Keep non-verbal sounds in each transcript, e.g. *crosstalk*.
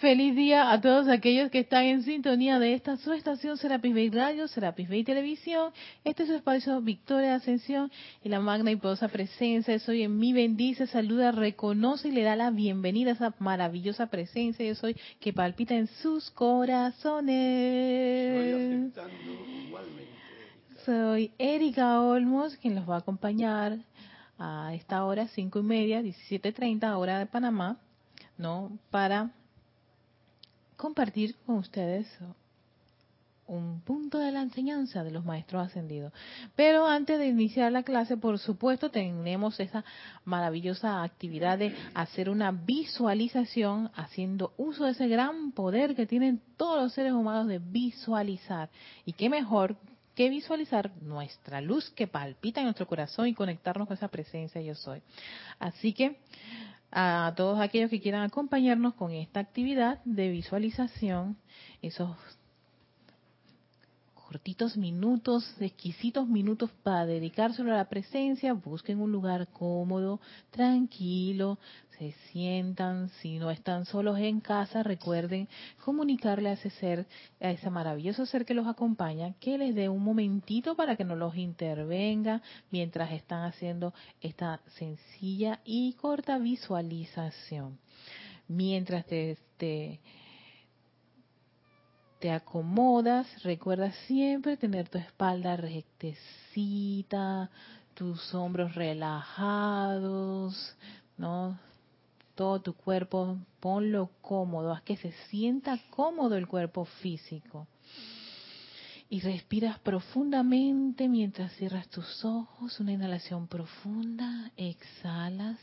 Feliz día a todos aquellos que están en sintonía de esta su estación Serapis Bay Radio, Serapis Bay Televisión. Este es su espacio Victoria Ascensión y la magna y poderosa presencia. Soy en mi bendice, saluda, reconoce y le da la bienvenida a esa maravillosa presencia. Yo soy que palpita en sus corazones. Soy Erika Olmos, quien los va a acompañar a esta hora, cinco y media, 17.30, hora de Panamá, ¿no? Para compartir con ustedes un punto de la enseñanza de los maestros ascendidos. Pero antes de iniciar la clase, por supuesto, tenemos esa maravillosa actividad de hacer una visualización, haciendo uso de ese gran poder que tienen todos los seres humanos de visualizar. Y qué mejor que visualizar nuestra luz que palpita en nuestro corazón y conectarnos con esa presencia yo soy. Así que a todos aquellos que quieran acompañarnos con esta actividad de visualización, esos cortitos minutos, exquisitos minutos para dedicárselo a la presencia, busquen un lugar cómodo, tranquilo, se sientan, si no están solos en casa, recuerden comunicarle a ese ser, a ese maravilloso ser que los acompaña, que les dé un momentito para que no los intervenga mientras están haciendo esta sencilla y corta visualización. Mientras te, te te acomodas, recuerda siempre tener tu espalda rectecita, tus hombros relajados, ¿no? Todo tu cuerpo, ponlo cómodo, haz que se sienta cómodo el cuerpo físico. Y respiras profundamente mientras cierras tus ojos, una inhalación profunda, exhalas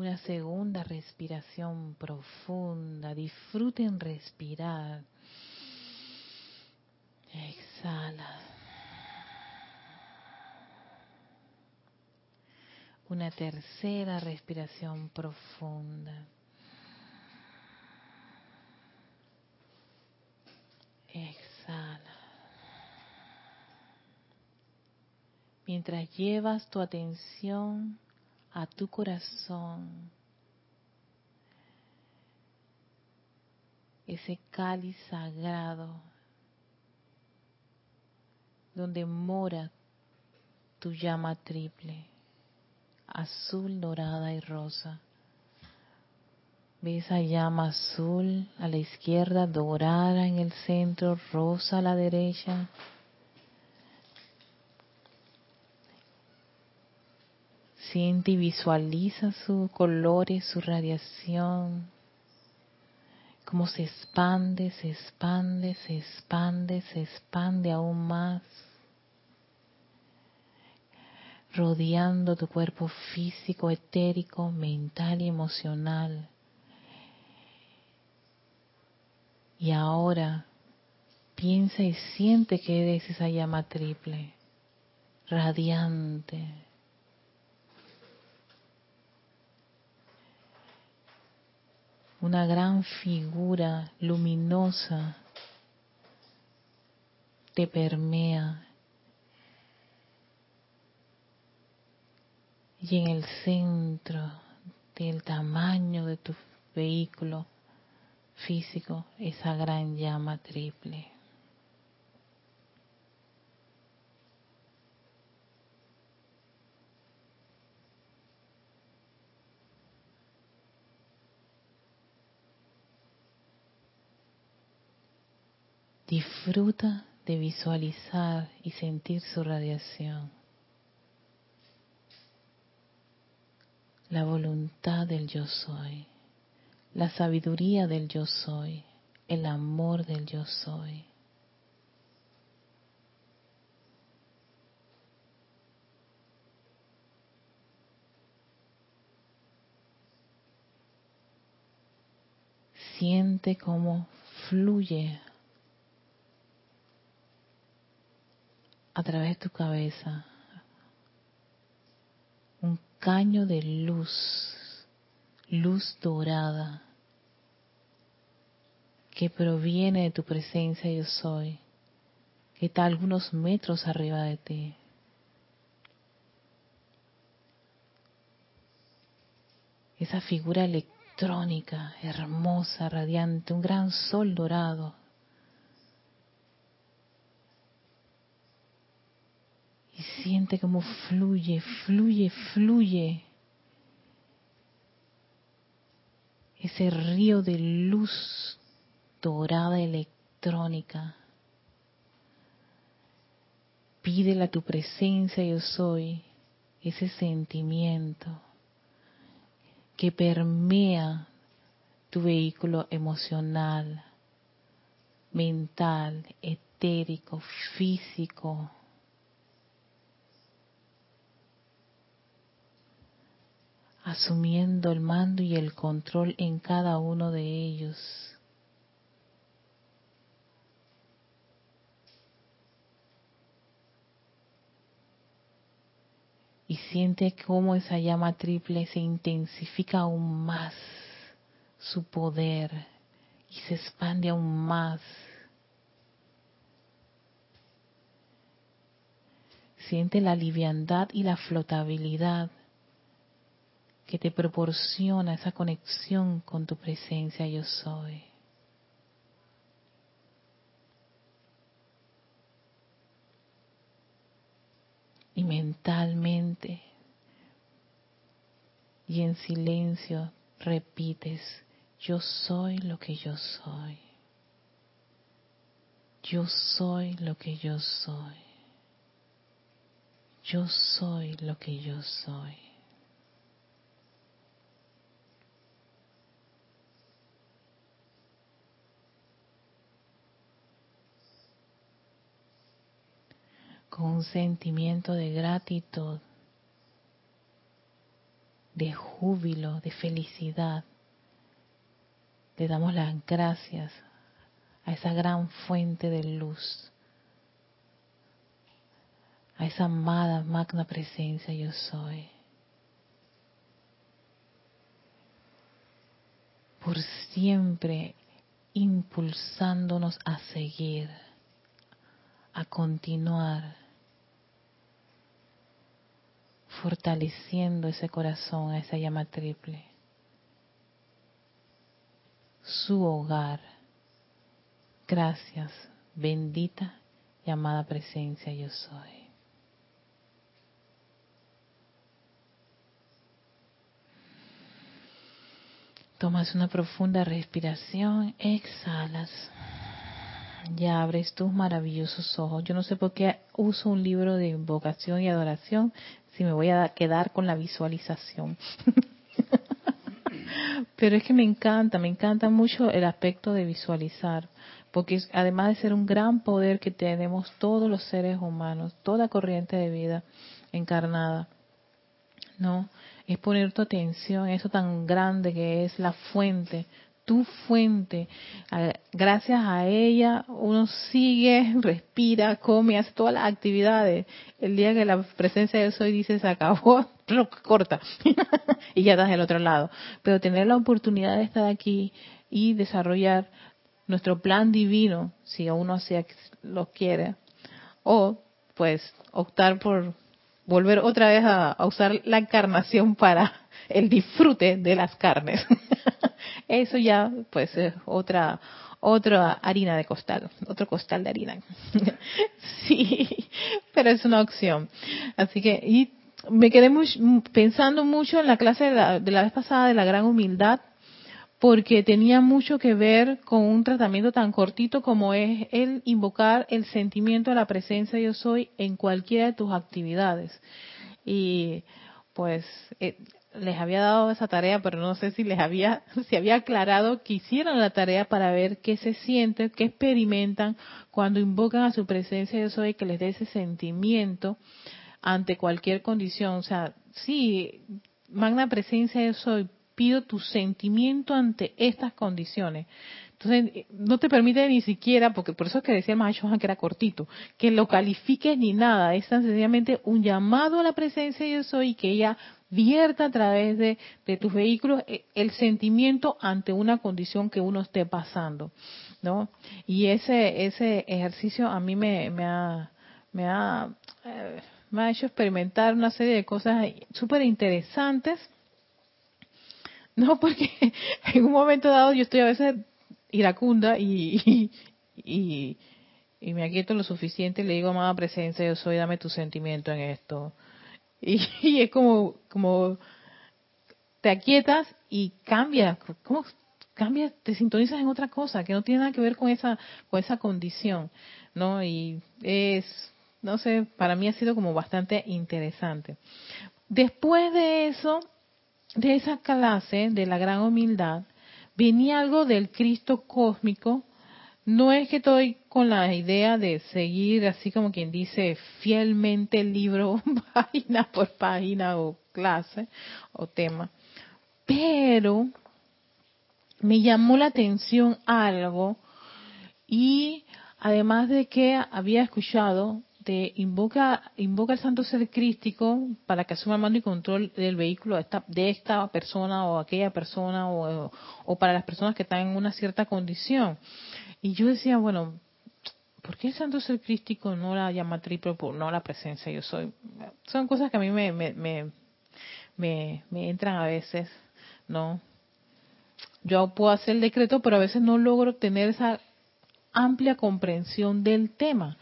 Una segunda respiración profunda. Disfruten respirar. Exhala. Una tercera respiración profunda. Exhala. Mientras llevas tu atención a tu corazón ese cáliz sagrado donde mora tu llama triple, azul, dorada y rosa. Ve esa llama azul a la izquierda, dorada en el centro, rosa a la derecha. Siente y visualiza sus colores, su radiación, cómo se expande, se expande, se expande, se expande aún más, rodeando tu cuerpo físico, etérico, mental y emocional. Y ahora piensa y siente que eres esa llama triple, radiante una gran figura luminosa te permea y en el centro del tamaño de tu vehículo físico esa gran llama triple. Disfruta de visualizar y sentir su radiación. La voluntad del yo soy, la sabiduría del yo soy, el amor del yo soy. Siente cómo fluye a través de tu cabeza un caño de luz, luz dorada, que proviene de tu presencia yo soy, que está algunos metros arriba de ti. esa figura electrónica, hermosa, radiante, un gran sol dorado. Y siente como fluye, fluye, fluye ese río de luz dorada electrónica. Pídele a tu presencia, yo soy, ese sentimiento que permea tu vehículo emocional, mental, etérico, físico. Asumiendo el mando y el control en cada uno de ellos. Y siente cómo esa llama triple se intensifica aún más su poder y se expande aún más. Siente la liviandad y la flotabilidad que te proporciona esa conexión con tu presencia yo soy. Y mentalmente y en silencio repites, yo soy lo que yo soy. Yo soy lo que yo soy. Yo soy lo que yo soy. Con un sentimiento de gratitud, de júbilo, de felicidad. Le damos las gracias a esa gran fuente de luz, a esa amada magna presencia yo soy. Por siempre impulsándonos a seguir, a continuar fortaleciendo ese corazón, a esa llama triple. Su hogar. Gracias, bendita y amada presencia yo soy. Tomas una profunda respiración, exhalas. Ya abres tus maravillosos ojos. Yo no sé por qué uso un libro de invocación y adoración si me voy a quedar con la visualización. *laughs* Pero es que me encanta, me encanta mucho el aspecto de visualizar, porque además de ser un gran poder que tenemos todos los seres humanos, toda corriente de vida encarnada, ¿no? Es poner tu atención en eso tan grande que es la fuente tu fuente. Gracias a ella uno sigue, *laughs* respira, come, hace todas las actividades. El día que la presencia de soy dice se acabó, *laughs* lo corta *laughs* y ya estás del otro lado. Pero tener la oportunidad de estar aquí y desarrollar nuestro plan divino, si uno así lo quiere, o pues optar por volver otra vez a usar la encarnación para el disfrute de las carnes. *laughs* Eso ya, pues, es otra, otra harina de costal, otro costal de harina. *laughs* sí, pero es una opción. Así que, y me quedé pensando mucho en la clase de la, de la vez pasada de la gran humildad, porque tenía mucho que ver con un tratamiento tan cortito como es el invocar el sentimiento de la presencia yo soy en cualquiera de tus actividades. Y pues eh, les había dado esa tarea, pero no sé si les había, *laughs* si había aclarado que hicieran la tarea para ver qué se siente, qué experimentan cuando invocan a su presencia yo soy, que les dé ese sentimiento ante cualquier condición. O sea, sí, magna presencia yo soy, pido tu sentimiento ante estas condiciones. Entonces, no te permite ni siquiera, porque por eso es que decía el que era cortito, que lo califiques ni nada, es tan sencillamente un llamado a la presencia de yo y que ella vierta a través de, tus vehículos eh, el sentimiento ante una condición que uno esté pasando, ¿no? Y ese ese ejercicio a mí me, eh, ha hecho experimentar una serie de cosas súper interesantes No, *laughs* porque en un momento dado yo estoy a veces iracunda y, y, y, me aquieto lo suficiente y le digo, amada presencia, yo soy, dame tu sentimiento en esto. Y, *laughs* y es como, como te aquietas y cambia, ¿cómo cambia? Te sintonizas en otra cosa que no tiene nada que ver con esa, con esa condición, ¿no? Y es, no sé, para mí ha sido como bastante interesante. Después de eso, de esa clase de la gran humildad, venía algo del Cristo cósmico. No es que estoy con la idea de seguir así como quien dice fielmente el libro *laughs* página por página o clase o tema, pero me llamó la atención algo y además de que había escuchado de invoca invoca el santo ser crístico para que asuma el mando y control del vehículo de esta, persona o aquella persona o, o, para las personas que están en una cierta condición. Y yo decía bueno ¿por qué el santo ser crístico no la llama triple no la presencia yo soy son cosas que a mí me me, me, me, me entran a veces no yo puedo hacer el decreto, pero a veces no logro tener esa amplia comprensión del tema.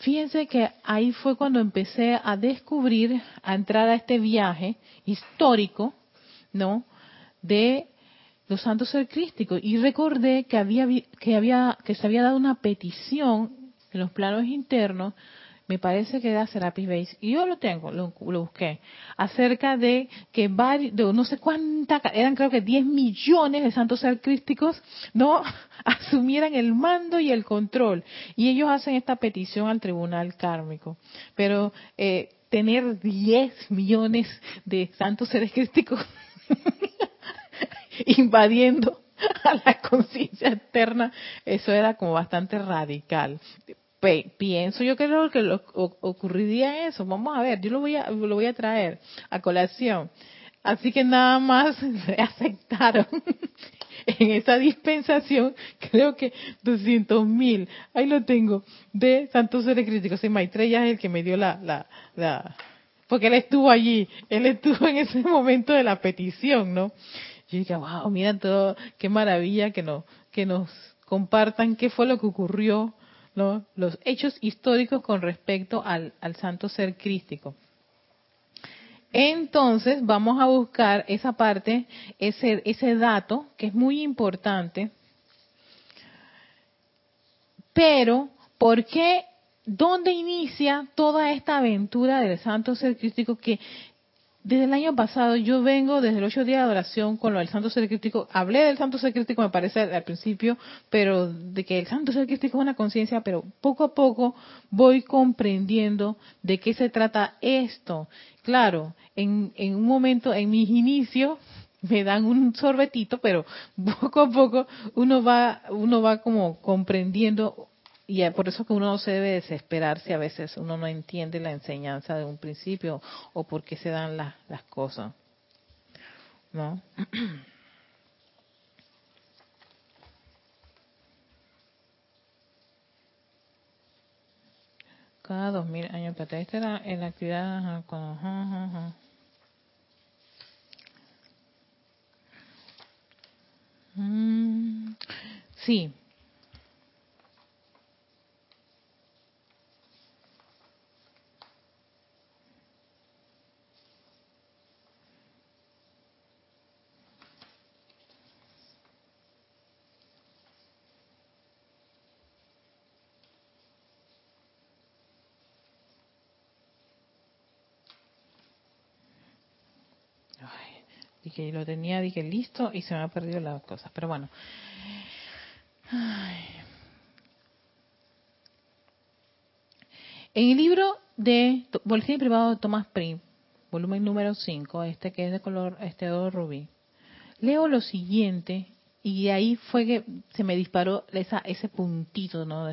Fíjense que ahí fue cuando empecé a descubrir, a entrar a este viaje histórico, ¿no? De los santos ser crísticos y recordé que había que había que se había dado una petición en los planos internos me parece que era Serapis Base, y yo lo tengo, lo, busqué, acerca de que varios, de no sé cuántas, eran creo que 10 millones de santos ser crísticos, ¿no? *laughs* Asumieran el mando y el control. Y ellos hacen esta petición al tribunal kármico. Pero eh, tener 10 millones de santos seres crísticos *laughs* invadiendo *laughs* a la conciencia eterna, eso era como bastante radical pienso yo creo que lo, ocurriría eso. Vamos a ver, yo lo voy a, lo voy a traer a colación. Así que nada más *laughs* aceptaron *laughs* en esa dispensación, *laughs* creo que 200 mil, ahí lo tengo, de Santos Seres Críticos. Y Maitreya es el que me dio la, la, la, porque él estuvo allí, él estuvo en ese momento de la petición, ¿no? Yo dije, wow, mira todo, qué maravilla que nos, que nos compartan qué fue lo que ocurrió los hechos históricos con respecto al, santo ser crístico. Entonces vamos a buscar esa parte, ese, ese dato que es muy importante. Pero, ¿por qué? ¿Dónde inicia toda esta aventura del santo ser crístico que desde el año pasado yo vengo desde el ocho días de adoración con lo del santo ser crítico. Hablé del santo ser crítico, me parece al principio, pero de que el santo ser crítico es una conciencia, pero poco a poco voy comprendiendo de qué se trata esto. Claro, en, en un momento, en mis inicios, *laughs* me dan un sorbetito, pero *laughs* poco a poco uno va, uno va como comprendiendo y por eso que uno no se debe desesperar si a veces uno no entiende la enseñanza de un principio o por qué se dan las, las cosas. ¿No? *clears throat* Cada dos mil años. Esta era la actividad. Mm, sí, que lo tenía, dije listo y se me ha perdido las cosas. Pero bueno. En el libro de Boletín Privado de Thomas Prim, volumen número 5, este que es de color este rubí, leo lo siguiente y ahí fue que se me disparó esa, ese puntito, ¿no?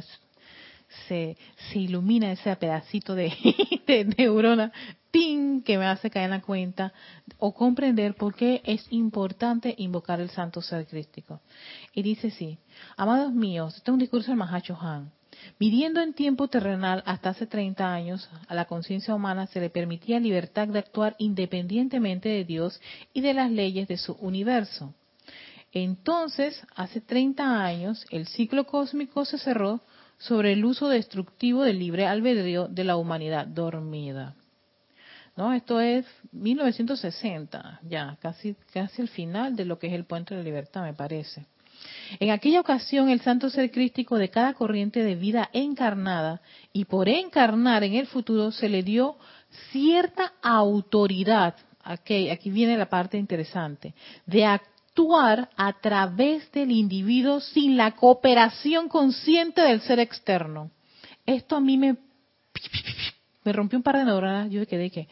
Se, se ilumina ese pedacito de, *laughs* de neurona que me hace caer en la cuenta o comprender por qué es importante invocar el santo ser crístico. Y dice así, amados míos, este es un discurso del Mahacho Han. Midiendo en tiempo terrenal hasta hace 30 años, a la conciencia humana se le permitía libertad de actuar independientemente de Dios y de las leyes de su universo. Entonces, hace 30 años, el ciclo cósmico se cerró sobre el uso destructivo del libre albedrío de la humanidad dormida. ¿No? Esto es 1960, ya, casi, casi el final de lo que es el puente de la libertad, me parece. En aquella ocasión, el santo ser crístico de cada corriente de vida encarnada y por encarnar en el futuro se le dio cierta autoridad, aquí, aquí viene la parte interesante, de actuar a través del individuo sin la cooperación consciente del ser externo. Esto a mí me, me rompió un par de neuronas, yo quedé que,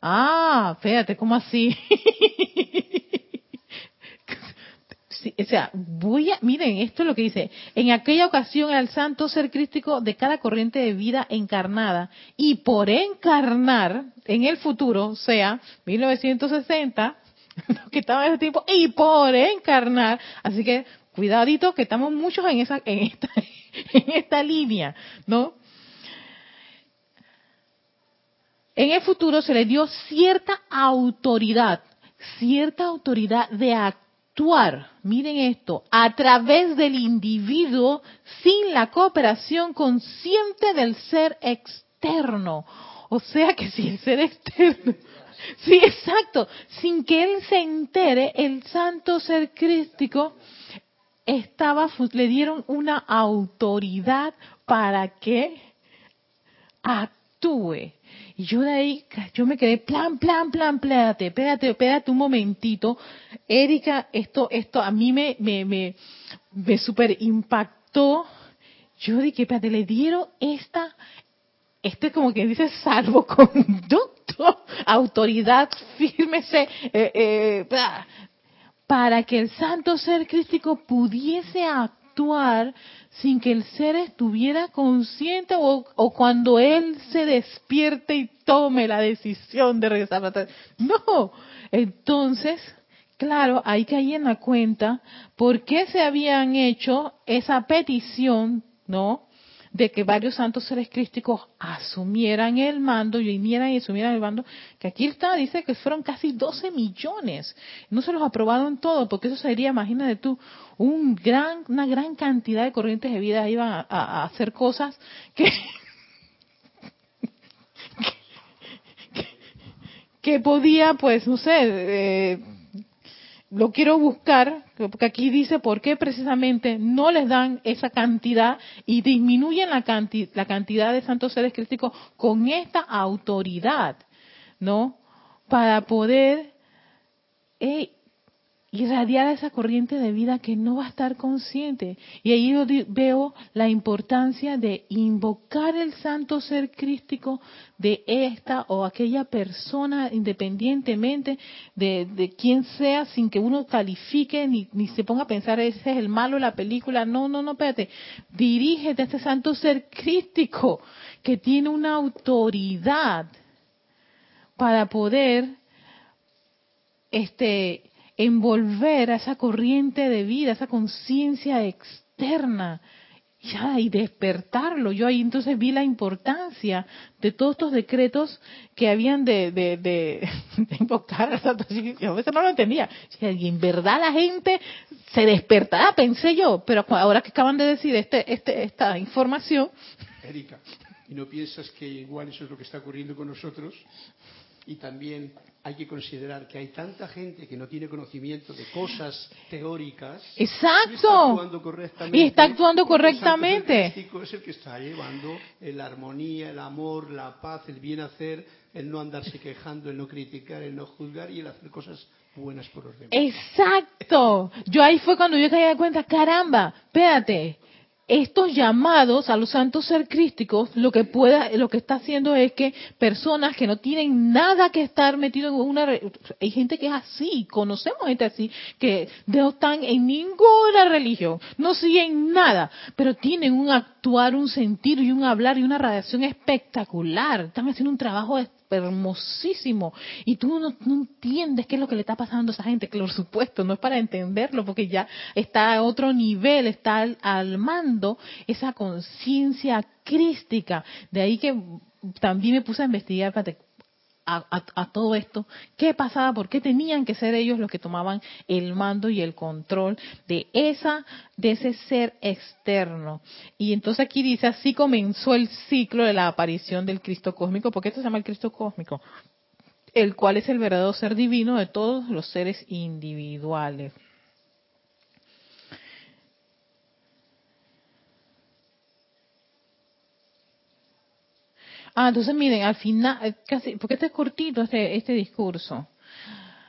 ah, fíjate, ¿cómo así? *laughs* o sea, voy a, miren, esto es lo que dice, en aquella ocasión el santo ser crístico de cada corriente de vida encarnada y por encarnar en el futuro, o sea, 1960, *laughs* que estaba en ese tiempo, y por encarnar, así que cuidadito que estamos muchos en esa, en esta, *laughs* en esta línea, ¿no? En el futuro se le dio cierta autoridad, cierta autoridad de actuar miren esto, a través del individuo sin la cooperación consciente del ser externo. O sea que si el ser externo, sí, exacto, sin que él se entere, el santo ser crístico estaba, le dieron una autoridad para que actúe. Yo de ahí, yo me quedé, plan, plan, plan, espérate, espérate, espérate un momentito. Erika, esto, esto a mí me, me, me, me super impactó. Yo dije, espérate, le dieron esta, este como que dice salvoconducto, autoridad, fírmese, eh, eh, para que el santo ser crístico pudiese actuar sin que el ser estuviera consciente o, cuando él se despierte y tome la decisión de regresar No, entonces, claro, hay que ir en la cuenta por qué se habían hecho esa petición, ¿no? De que varios santos seres crísticos asumieran el mando y vinieran y asumieran el mando, que aquí está, dice que fueron casi 12 millones. No se los aprobaron todos, porque eso sería, imagínate tú, un gran, una gran cantidad de corrientes de vida iban a, hacer cosas *laughs* que, que, podía, pues, no sé, eh, lo quiero buscar, porque aquí dice por qué precisamente no les dan esa cantidad y disminuyen la, la cantidad de santos seres críticos con esta autoridad, ¿no? Para poder irradiar esa corriente de vida que no va a estar consciente. Y ahí yo veo la importancia de invocar el santo ser crístico de esta o aquella persona, independientemente de, de quién sea, sin que uno califique ni, ni se ponga a pensar ese es el malo de la película. No, no, no, espérate. Dirígete a este santo ser crístico que tiene una autoridad para poder este envolver a esa corriente de vida, esa conciencia externa, y despertarlo. Yo ahí entonces vi la importancia de todos estos decretos que habían de, de, de, *laughs* invocar a Santo A veces no lo entendía. Y en verdad la gente se despertará, pensé yo, pero ahora que acaban de decir este, este, esta información. Erika, ¿y no piensas que igual eso es lo que está ocurriendo con nosotros? Y también hay que considerar que hay tanta gente que no tiene conocimiento de cosas teóricas. Exacto. Y está actuando correctamente. Y está actuando correctamente. El es el que está llevando la armonía, el amor, la paz, el bien hacer, el no andarse quejando, el no criticar, el no juzgar y el hacer cosas buenas por los demás. Exacto. Yo ahí fue cuando yo caí de cuenta, caramba, espérate, estos llamados a los santos ser crísticos, lo que pueda, lo que está haciendo es que personas que no tienen nada que estar metidos en una, hay gente que es así, conocemos gente así, que no están en ninguna religión, no siguen nada, pero tienen un actuar, un sentir y un hablar y una radiación espectacular, están haciendo un trabajo hermosísimo. Y tú no, entiendes qué es lo que le está pasando a esa gente, por supuesto, no es para entenderlo, porque ya está a otro nivel, está al, mando esa conciencia crística. De ahí que también me puse a investigar, para a, todo esto, qué pasaba, por qué tenían que ser ellos los que tomaban el mando y el control de esa, de ese ser externo. Y entonces aquí dice, así comenzó el ciclo de la aparición del Cristo cósmico, porque esto se llama el Cristo cósmico, el cual es el verdadero ser divino de todos los seres individuales. Ah, entonces miren, al final, eh, casi, porque este es cortito este, este discurso.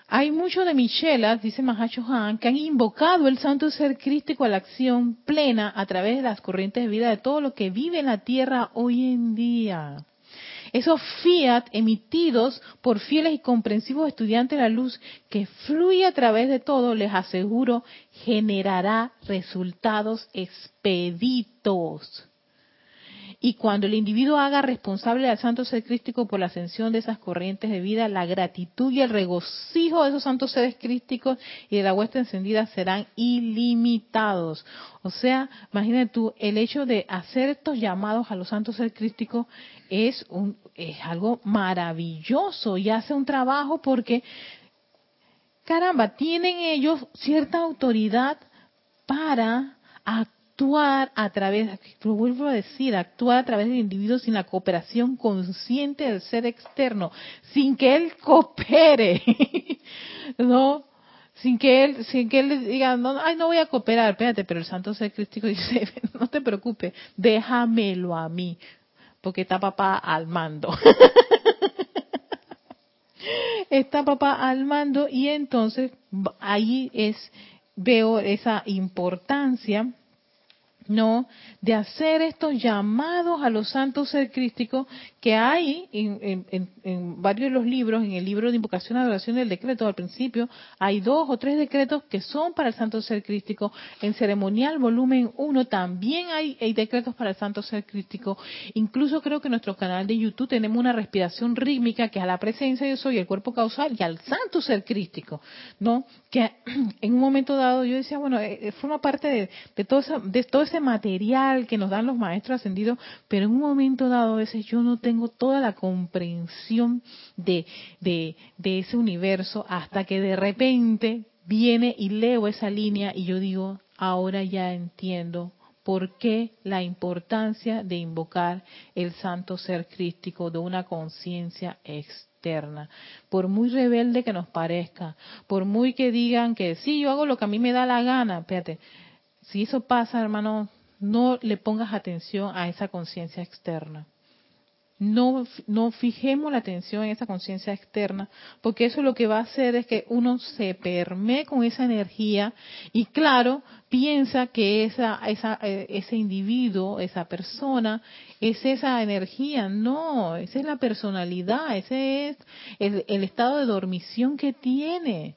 Hay muchos de Michelas, dice Mahacho Han, que han invocado el santo ser crístico a la acción plena a través de las corrientes de vida de todo lo que vive en la tierra hoy en día. Esos fiat emitidos por fieles y comprensivos estudiantes de la luz que fluye a través de todo, les aseguro, generará resultados expeditos. Y cuando el individuo haga responsable al santo ser crístico por la ascensión de esas corrientes de vida, la gratitud y el regocijo de esos santos seres crísticos y de la huesta encendida serán ilimitados. O sea, imagínate tú, el hecho de hacer estos llamados a los santos seres crísticos es, un, es algo maravilloso y hace un trabajo porque, caramba, tienen ellos cierta autoridad para actuar a través, lo vuelvo a decir, actuar a través del individuo sin la cooperación consciente del ser externo, sin que él coopere, *laughs* ¿no? Sin que él, sin que él diga, no, ay, no voy a cooperar, espérate, pero el santo ser crístico *laughs* dice, no te preocupes, déjamelo a mí, porque está papá al mando. *laughs* está papá al mando y entonces ahí es, veo esa importancia no de hacer estos llamados a los santos ser crísticos que hay en, varios de los libros, en el libro de invocación adoración del decreto al principio, hay dos o tres decretos que son para el santo ser crístico. En ceremonial volumen 1 también hay, decretos para el santo ser crístico. Incluso creo que en nuestro canal de YouTube tenemos una respiración rítmica que a la presencia de soy el cuerpo causal y al santo ser crístico, ¿no? Que *clears throat* en un momento dado yo decía, bueno, eh, eh, forma parte de, de todo, de todo ese material que nos dan los maestros ascendidos, pero en un momento dado a veces yo no tengo toda la comprensión de, de, de ese universo hasta que de repente viene y leo esa línea y yo digo, ahora ya entiendo por qué la importancia de invocar el santo ser crístico de una conciencia externa. Por muy rebelde que nos parezca, por muy que digan que sí, yo hago lo que a mí me da la gana, espérate, si eso pasa, hermano, no le pongas atención a esa conciencia externa. No, no fijemos la atención en esa conciencia externa, porque eso lo que va a hacer es que uno se permee con esa energía y claro, piensa que esa, esa, eh, ese individuo, esa persona, es esa energía. No, esa es la personalidad, ese es el, el estado de dormición que tiene.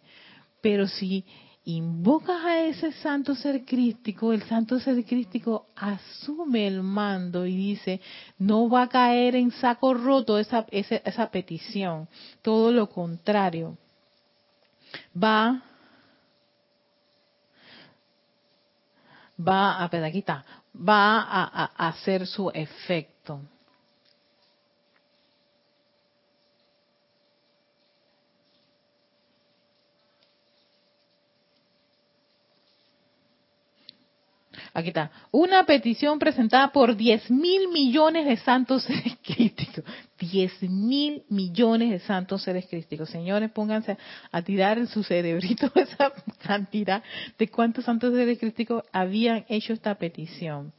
Pero si invocas a ese santo ser crístico, el santo ser crístico asume el mando y dice, no va a caer en saco roto esa, esa, petición, todo lo contrario, va, va a, va a hacer su efecto. Aquí está. Una petición presentada por 10 mil millones de santos seres *laughs* críticos. 10 mil millones de santos seres críticos. Señores, pónganse a tirar en su cerebrito *laughs* esa cantidad de cuántos santos seres críticos habían hecho esta petición.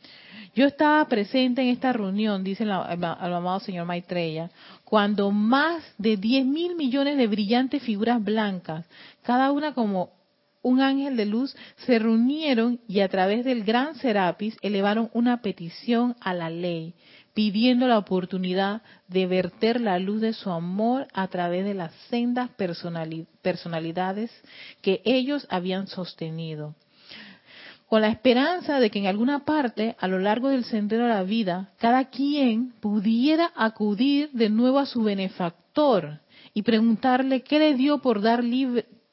Yo estaba presente en esta reunión, dice el, amado señor Maitreya, cuando más de 10 mil millones de brillantes figuras blancas, cada una como un ángel de luz, se reunieron y a través del gran Serapis elevaron una petición a la ley, pidiendo la oportunidad de verter la luz de su amor a través de las sendas personalidades que ellos habían sostenido. Con la esperanza de que en alguna parte, a lo largo del sendero de la vida, cada quien pudiera acudir de nuevo a su benefactor y preguntarle qué le dio por dar,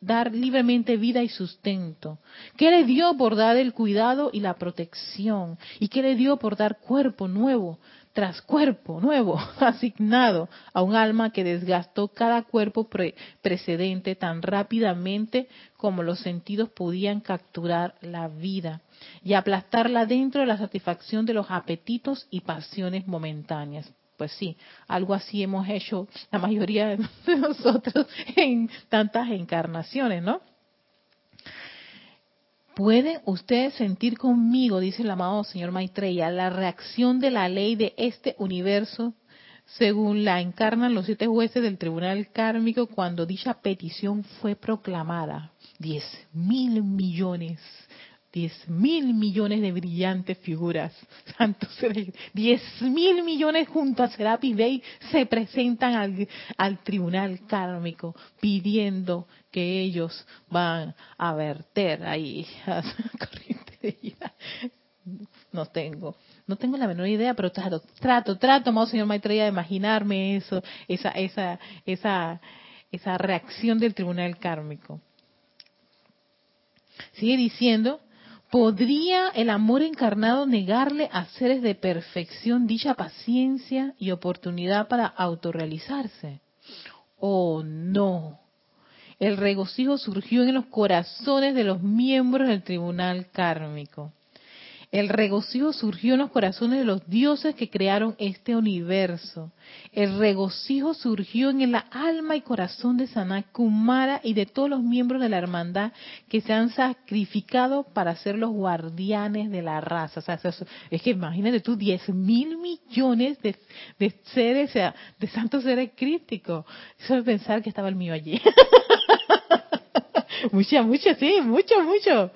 dar libremente vida y sustento, qué le dio por dar el cuidado y la protección, y qué le dio por dar cuerpo nuevo tras cuerpo nuevo *laughs* asignado a un alma que desgastó cada cuerpo precedente tan rápidamente como los sentidos podían capturar la vida y aplastarla dentro de la satisfacción de los apetitos y pasiones momentáneas. Pues sí, algo así hemos hecho la mayoría de *laughs* nosotros en tantas encarnaciones, ¿no? ¿Pueden ustedes sentir conmigo, dice el amado señor Maitreya, la reacción de la ley de este universo según la encarnan los siete jueces del tribunal kármico cuando dicha petición fue proclamada? Diez mil millones, diez mil millones de brillantes figuras, *laughs* santos, diez mil millones junto a Serapis Bey se presentan al, al tribunal kármico pidiendo que ellos van a verter ahí *laughs* a corriente de vida. No tengo, no tengo la menor idea, pero trato, trato, trato, amado señor Maitreya, de imaginarme eso, esa, esa, esa, esa reacción del tribunal kármico. Sigue diciendo, ¿podría el amor encarnado negarle a seres de perfección dicha paciencia y oportunidad para autorrealizarse? Oh, no. El regocijo surgió en los corazones de los miembros del tribunal kármico. El regocijo surgió en los corazones de los dioses que crearon este universo. El regocijo surgió en la alma y corazón de Sanat Kumara y de todos los miembros de la hermandad que se han sacrificado para ser los guardianes de la raza. es que imagínate tú, 10 mil millones de, seres, de santos seres críticos. Eso es pensar que estaba el mío allí. *laughs* mucho, mucho, sí, mucho, mucho.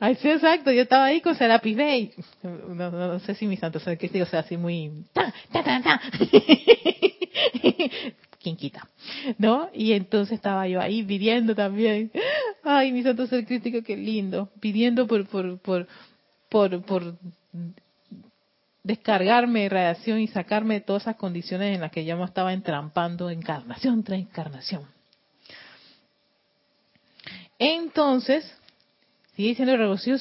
Ay, sí, exacto. Yo estaba ahí con Serapis Bay. No, no, sé si mi santo ser crítico sea así muy... ¡Ta, ta, ta, ta! *laughs* ¿Quién quita? ¿No? Y entonces estaba yo ahí pidiendo también. Ay, mi santo ser crítico, qué lindo. Pidiendo por, por, por, por, por descargarme radiación y sacarme de todas esas condiciones en las que yo me estaba entrampando encarnación tras encarnación. Entonces, sigue diciendo el regocijo,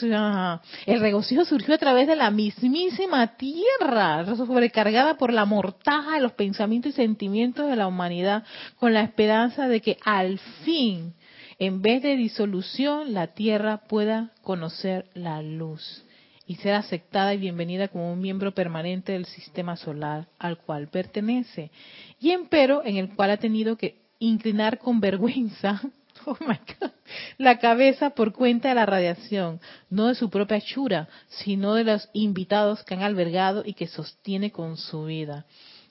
el regocijo surgió a través de la mismísima tierra, sobrecargada por la mortaja de los pensamientos y sentimientos de la humanidad, con la esperanza de que al fin, en vez de disolución, la tierra pueda conocer la luz y ser aceptada y bienvenida como un miembro permanente del sistema solar al cual pertenece, y empero en el cual ha tenido que inclinar con vergüenza *laughs* oh la cabeza por cuenta de la radiación, no de su propia hechura, sino de los invitados que han albergado y que sostiene con su vida.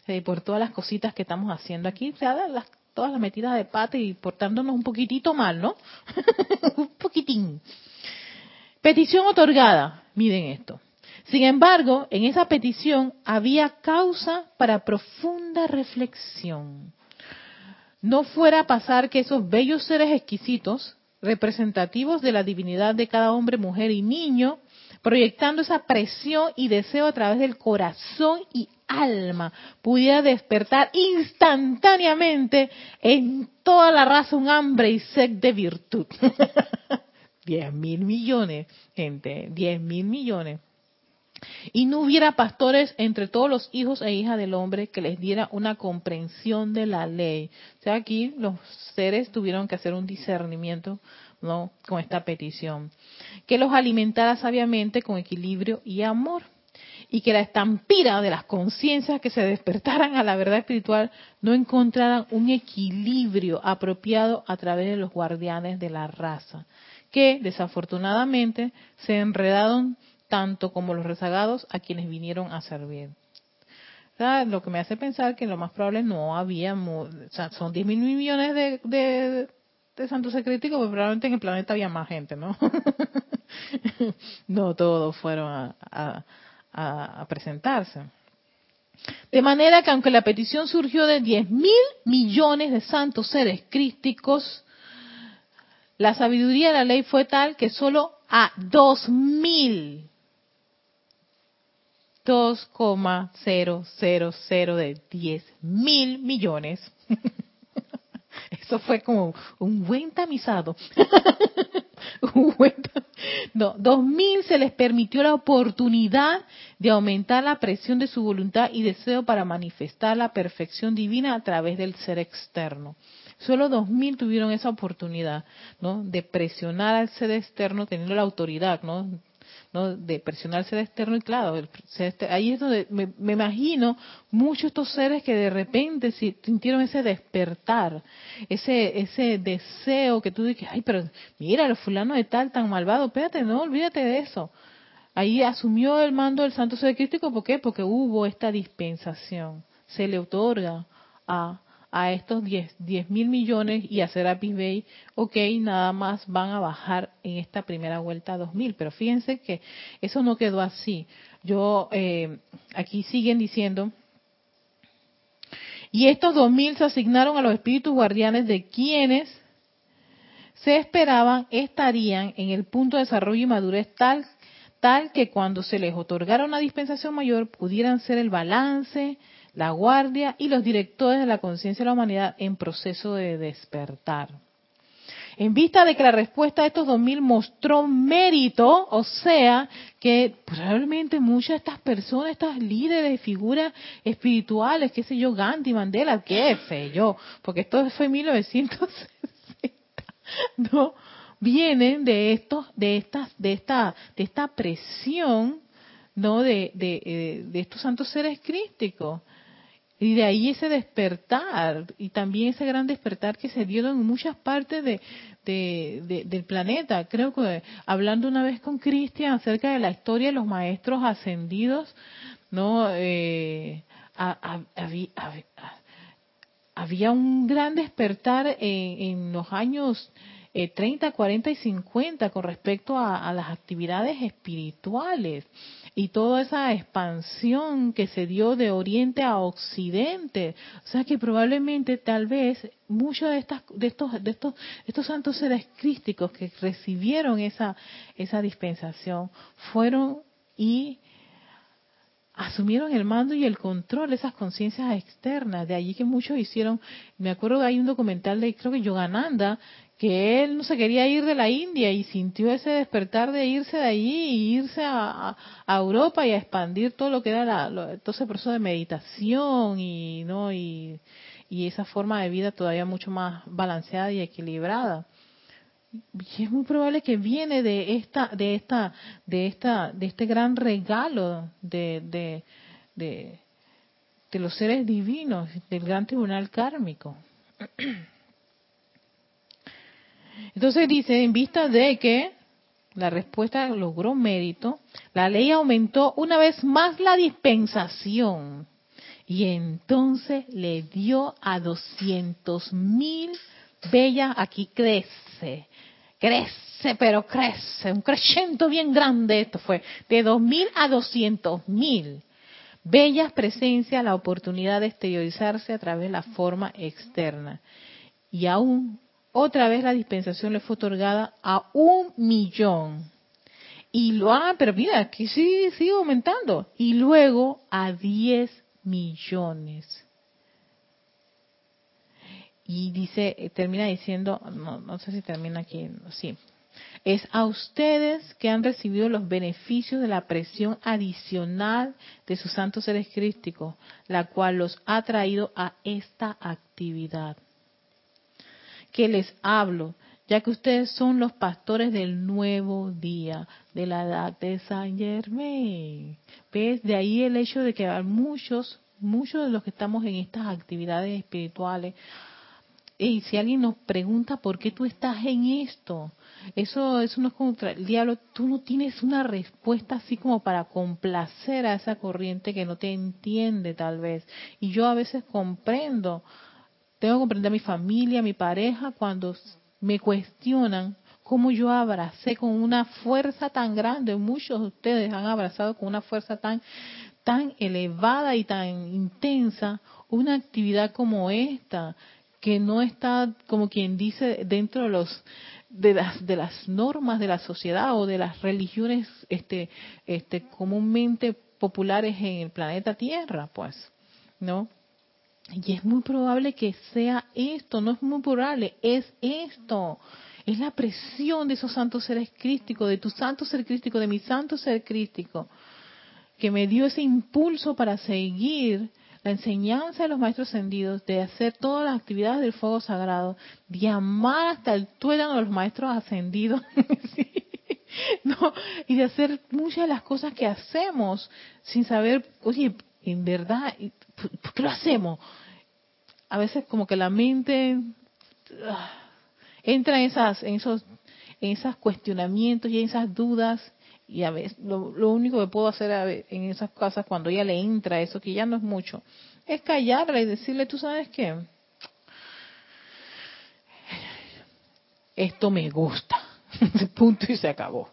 Eh, por todas las cositas que estamos haciendo aquí, las, todas las metidas de pata y portándonos un poquitito mal, ¿no? *laughs* un poquitín. Petición otorgada. Miren esto. Sin embargo, en esa petición había causa para profunda reflexión no fuera a pasar que esos bellos seres exquisitos, representativos de la divinidad de cada hombre, mujer y niño, proyectando esa presión y deseo a través del corazón y alma, pudiera despertar instantáneamente en toda la raza un hambre y sed de virtud. *laughs* Diez mil millones, gente, diez mil millones y no hubiera pastores entre todos los hijos e hijas del hombre que les diera una comprensión de la ley. O sea, aquí los seres tuvieron que hacer un discernimiento ¿no? con esta petición. Que los alimentara sabiamente con equilibrio y amor. Y que la estampida de las conciencias que se despertaran a la verdad espiritual no encontraran un equilibrio apropiado a través de los guardianes de la raza, que desafortunadamente se enredaron tanto como los rezagados a quienes vinieron a servir. Lo que me hace pensar que lo más probable no había, o son 10 mil millones de, de, santos secreticos, pero probablemente en el planeta había más gente, ¿no? *laughs* no todos fueron a, a, presentarse. De manera que aunque la petición surgió de 10 mil millones de santos seres crísticos, la sabiduría de la ley fue tal que solo a dos mil 2,000 de 10 mil millones. *laughs* Eso fue como un buen tamizado. *laughs* un buen no, 2000 se les permitió la oportunidad de aumentar la presión de su voluntad y deseo para manifestar la perfección divina a través del ser externo. Solo 2000 tuvieron esa oportunidad, ¿no? De presionar al ser externo teniendo la autoridad, ¿no? ¿No? de presionar al ser externo y claro, ahí es donde me, me, imagino muchos estos seres que de repente sintieron ese despertar, ese ese deseo que tú dices, ay, pero mira, el fulano de tal tan malvado, espérate, no, olvídate de eso. Ahí asumió el mando del Santo Ser Crístico, ¿por qué? Porque hubo esta dispensación, se le otorga a a estos 10, mil millones y a Serapis Bay, ok, nada más van a bajar en esta primera vuelta a 2 mil. Pero fíjense que eso no quedó así. Yo, eh, aquí siguen diciendo, y estos 2 mil se asignaron a los espíritus guardianes de quienes se esperaban estarían en el punto de desarrollo y madurez tal tal que cuando se les otorgara una dispensación mayor pudieran ser el balance la guardia y los directores de la conciencia de la humanidad en proceso de despertar. En vista de que la respuesta de estos 2000 mostró mérito, o sea, que probablemente muchas de estas personas, estas líderes, figuras espirituales, qué sé yo, Gandhi, Mandela, qué sé yo, porque esto fue en 1960, ¿no? Vienen de estos, de estas, de esta, de esta presión, ¿no? De, de, eh, de estos santos seres crísticos. Y de ahí ese despertar, y también ese gran despertar que se dio en muchas partes de, del planeta. Creo que hablando una vez con Cristian acerca de la historia de los maestros ascendidos, no eh, había, un gran despertar en, los años 30, eh, 40 y 50 con respecto a las actividades espirituales y toda esa expansión que se dio de oriente a occidente. O sea que probablemente tal vez muchos de estas de estos de estos estos santos seres crísticos que recibieron esa esa dispensación fueron y asumieron el mando y el control de esas conciencias externas. De allí que muchos hicieron, me acuerdo hay un documental de, creo que Yogananda, que él no se quería ir de la India y sintió ese despertar de irse de allí y irse a, Europa y a expandir todo lo que era la, todo ese proceso de meditación y no y, esa forma de vida todavía mucho más balanceada y equilibrada. Y es muy probable que viene de esta de esta de esta de este gran regalo de de, de, de los seres divinos del gran tribunal kármico *clears throat* entonces dice, en vista de que la respuesta logró mérito, la ley aumentó una vez más la dispensación y entonces le dio a doscientos mil bellas, aquí crece, crece, pero crece, un crecimiento bien grande, esto fue de dos mil a doscientos mil bellas presencia la oportunidad de exteriorizarse a través de la forma externa. Y aún otra vez la dispensación le fue otorgada a un millón. Y lo, ah, pero mira, que sí, sigue aumentando. Y luego a 10 millones. Y dice, eh, termina diciendo, no, no sé si termina aquí, sí. Es a ustedes que han recibido los beneficios de la presión adicional de sus santos seres crísticos, la cual los ha traído a esta actividad que les hablo, ya que ustedes son los pastores del nuevo día, de la edad de San Germain. ¿Ves? De ahí el hecho de que muchos, muchos de los que estamos en estas actividades espirituales, y si alguien nos pregunta por qué tú estás en esto, eso, eso no es contra el diablo, tú no tienes una respuesta así como para complacer a esa corriente que no te entiende tal vez. Y yo a veces comprendo tengo que comprender a mi familia, a mi pareja, cuando me cuestionan cómo yo abracé con una fuerza tan grande, muchos de ustedes han abrazado con una fuerza tan, tan elevada y tan intensa una actividad como esta, que no está, como quien dice, dentro de los de las de las normas de la sociedad o de las religiones este este comúnmente populares en el planeta Tierra, pues, ¿no? Y es muy probable que sea esto, no es muy probable, es esto. Es la presión de esos santos seres crísticos, de tu santo ser crístico, de mi santo ser crístico, que me dio ese impulso para seguir la enseñanza de los maestros ascendidos, de hacer todas las actividades del fuego sagrado, de amar hasta el tuétano de los maestros ascendidos, *laughs* no, y de hacer muchas de las cosas que hacemos sin saber, oye, en verdad, ¿por qué lo hacemos? A veces como que la mente ah, entra en esas, en esos, en esos cuestionamientos y en esas dudas y a veces lo, único que puedo hacer en esas casas cuando ella le entra eso que ya no es mucho es callarla y decirle tú sabes qué esto me gusta *laughs* punto y se acabó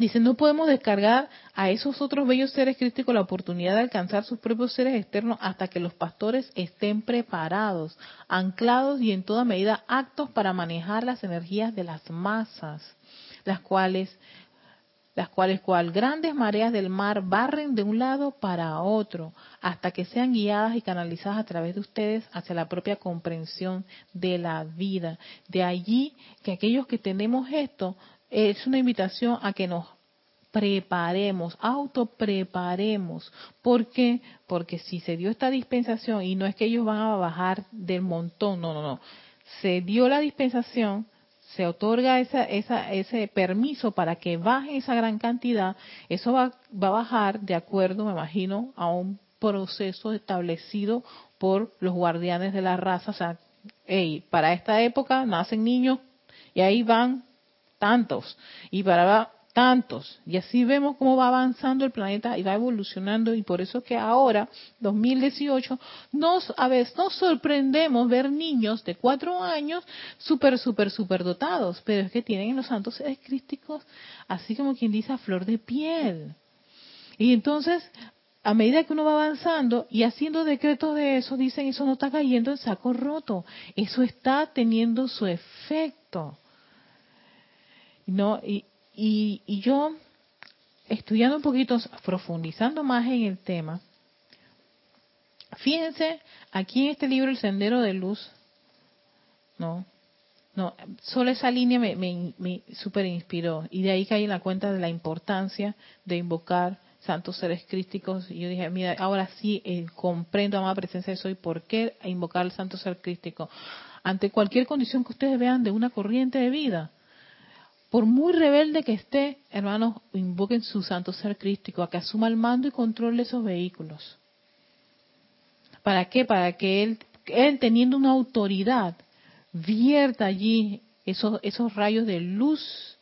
Dice, no podemos descargar a esos otros bellos seres críticos la oportunidad de alcanzar sus propios seres externos hasta que los pastores estén preparados, anclados y en toda medida actos para manejar las energías de las masas las cuales las cuales cual grandes mareas del mar barren de un lado para otro hasta que sean guiadas y canalizadas a través de ustedes hacia la propia comprensión de la vida. De allí que aquellos que tenemos esto es una invitación a que nos preparemos, autopreparemos. ¿Por qué? Porque si se dio esta dispensación y no es que ellos van a bajar del montón, no, no, no. Se dio la dispensación se otorga esa, esa, ese permiso para que baje esa gran cantidad, eso va, va a bajar de acuerdo, me imagino, a un proceso establecido por los guardianes de la raza. O sea, para esta época nacen niños y ahí van tantos. Y para tantos. Y así vemos cómo va avanzando el planeta y va evolucionando y por eso que ahora, 2018, nos a veces nos sorprendemos ver niños de cuatro años súper, súper, súper dotados, pero es que tienen los santos seres crísticos así como quien dice a flor de piel. Y entonces, a medida que uno va avanzando y haciendo decretos de eso, dicen, eso no está cayendo en saco roto, eso está teniendo su efecto. No, y, y, yo, estudiando un poquito, profundizando más en el tema, fíjense aquí en este libro El Sendero de Luz, ¿no? No, solo esa línea me, me, super inspiró y de ahí caí en la cuenta de la importancia de invocar santos seres crísticos y yo dije, mira, ahora sí eh, comprendo, amada presencia de soy, por qué invocar al santo ser crístico ante cualquier condición que ustedes vean de una corriente de vida por muy rebelde que esté, hermanos, invoquen su santo ser crístico a que asuma el mando y controle esos vehículos. ¿Para qué? Para que él, teniendo una autoridad, vierta allí esos rayos de luz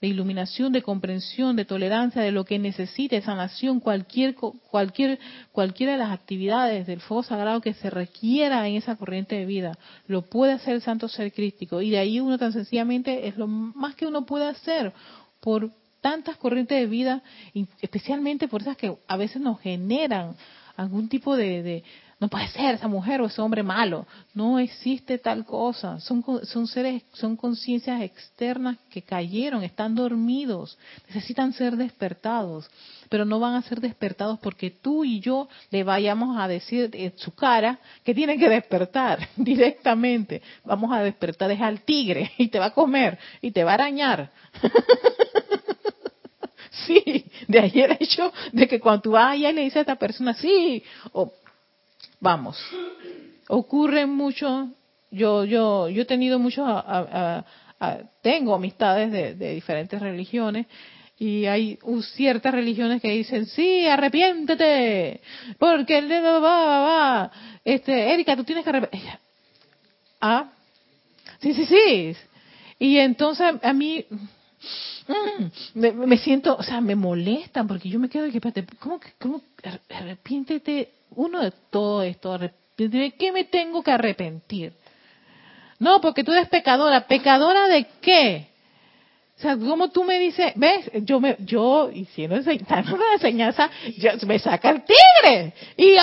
de iluminación, de comprensión, de tolerancia, de lo que necesite esa nación, cualquier, cualquier, cualquiera de las actividades del fuego sagrado que se requiera en esa corriente de vida, lo puede hacer el santo ser crístico. Y de ahí uno tan sencillamente es lo más que uno puede hacer por tantas corrientes de vida, especialmente por esas que a veces nos generan algún tipo de, no puede ser esa mujer o ese hombre malo. No existe tal cosa. Son, son seres, son conciencias externas que cayeron, están dormidos, necesitan ser despertados. Pero no van a ser despertados porque tú y yo le vayamos a decir en su cara que tienen que despertar *laughs* directamente. Vamos a despertar es al tigre *laughs* y te va a comer y te va a arañar. *laughs* sí, de el hecho de que cuando tú vas allá y le dices a esta persona, sí, o Vamos, ocurre mucho. Yo, yo, yo he tenido muchos, tengo amistades de, diferentes religiones y hay ciertas religiones que dicen, sí, arrepiéntete, porque el dedo va, va, va. Este, Erika, tú tienes que arrepentir. Ah, sí, sí, sí. Y entonces a mí mm, me, siento, o sea, me molestan porque yo me quedo que, ¿cómo, cómo arrepiéntete uno de todo esto, ¿de qué me tengo que arrepentir? No, porque tú eres pecadora. ¿Pecadora de qué? O sea, como tú me dices, ves, yo me, yo, si no una enseñanza, yo, me saca el tigre. Y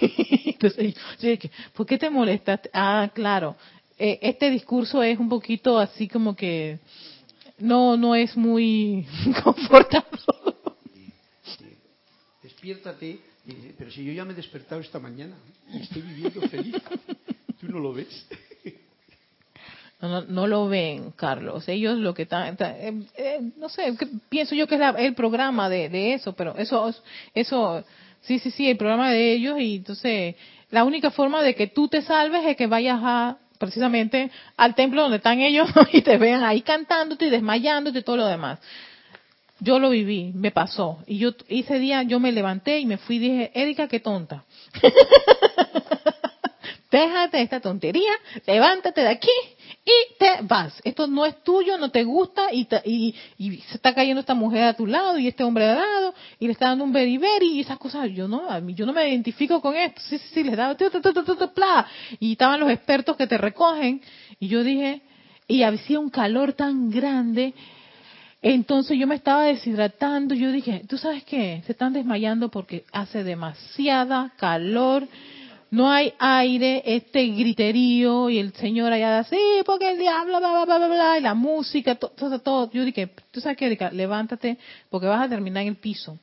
*laughs* Entonces, ¿por qué te molestas? Ah, claro. Eh, este discurso es un poquito así como que no, no es muy *laughs* confortable. Despiértate, pero si yo ya me he despertado esta mañana y estoy viviendo feliz, ¿tú no lo ves? No, no, lo ven, Carlos. Ellos lo que están, eh, eh, no sé, pienso yo que es el programa de, de, eso, pero eso, eso, sí, sí, sí, el programa de ellos y entonces la única forma de que tú te salves es que vayas a precisamente al templo donde están ellos *laughs* y te vean ahí cantándote y desmayándote y todo lo demás. Yo lo viví, me pasó. Y yo ese día yo me levanté y me fui y dije, Erika, qué tonta. *laughs* Déjate esta tontería, levántate de aquí y te vas. Esto no es tuyo, no te gusta y, se está cayendo esta mujer a tu lado y este hombre al lado y le está dando un beriberi y esas cosas. Yo no, a mí, yo no me identifico con esto. Sí, sí, sí, les daba y estaban los expertos que te recogen y yo dije, y había un calor tan grande. Entonces yo me estaba deshidratando, yo dije, ¿tú sabes qué? Se están desmayando porque hace demasiada calor no hay aire, este griterío y el señor allá así, porque el diablo, bla, bla, bla, bla, y la música, todo, todo. Yo dije, tú sabes qué, levántate porque vas a terminar en el piso.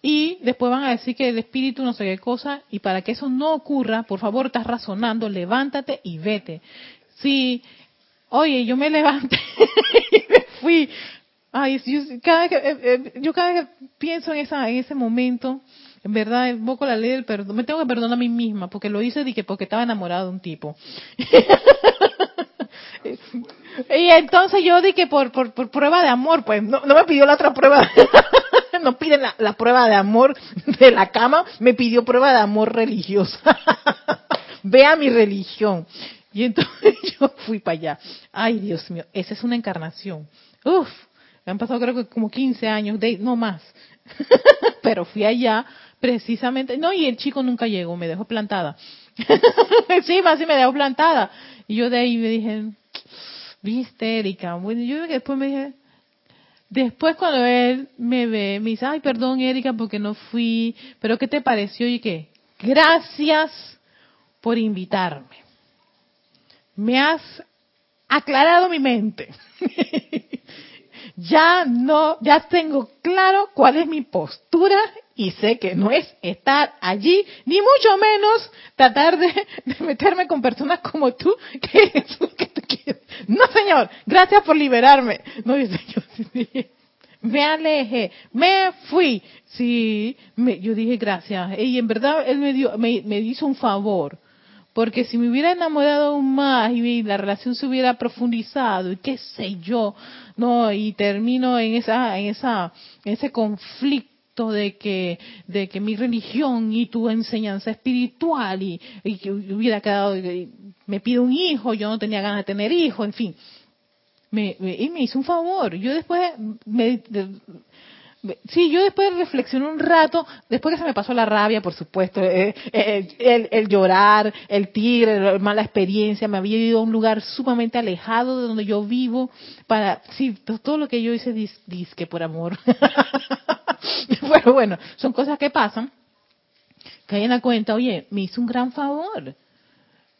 Y después van a decir que el espíritu no sé qué cosa, y para que eso no ocurra, por favor, estás razonando, levántate y vete. Sí, oye, yo me levanté *laughs* y me fui. Ay, yo cada, que, eh, eh, yo cada vez que pienso en, esa, en ese momento, en verdad, invoco la ley del perdón. Me tengo que perdonar a mí misma porque lo hice que porque estaba enamorado de un tipo. *laughs* y entonces yo dije por, por, por prueba de amor, pues no, no me pidió la otra prueba. *laughs* no pide la, la, prueba de amor de la cama, me pidió prueba de amor religiosa. *laughs* Vea mi religión. Y entonces yo fui para allá. Ay, Dios mío, esa es una encarnación. Uf, me han pasado creo que como 15 años, de, no más. Pero fui allá Precisamente, no, y el chico nunca llegó, me dejó plantada. *laughs* sí, más sí me dejó plantada. Y yo de ahí me dije, viste, Erika. Bueno, yo después me dije, después cuando él me ve, me dice, ay, perdón, Erika, porque no fui, pero ¿qué te pareció? Y qué, gracias por invitarme. Me has aclarado mi mente. *laughs* ya no, ya tengo claro cuál es mi postura y sé que no es estar allí, ni mucho menos tratar de, meterme con personas como tú, *laughs* que es lo que tú quieres. No, señor, gracias por liberarme. No, *laughs* yo, sí, me alejé, me fui. Sí, me, yo dije gracias. Y en verdad él me, dio, me, me hizo un favor. Porque si me hubiera enamorado aún más y la relación se hubiera profundizado y qué sé yo, no, y termino en esa, en esa, en ese conflicto de que, de que mi religión y tu enseñanza espiritual y, que hubiera quedado, me pide un hijo, yo no tenía ganas de tener hijo, en fin. Me, y me hizo un favor. Yo después, me, sí, yo después reflexioné un rato, después que se me pasó la rabia, por supuesto, eh, eh, el, el, llorar, el tigre, la mala experiencia, me había ido a un lugar sumamente alejado de donde yo vivo, para, sí, todo lo que yo hice, disque por amor. *laughs* *laughs* bueno, bueno, son cosas que pasan. Que hay en la cuenta, oye, me hizo un gran favor.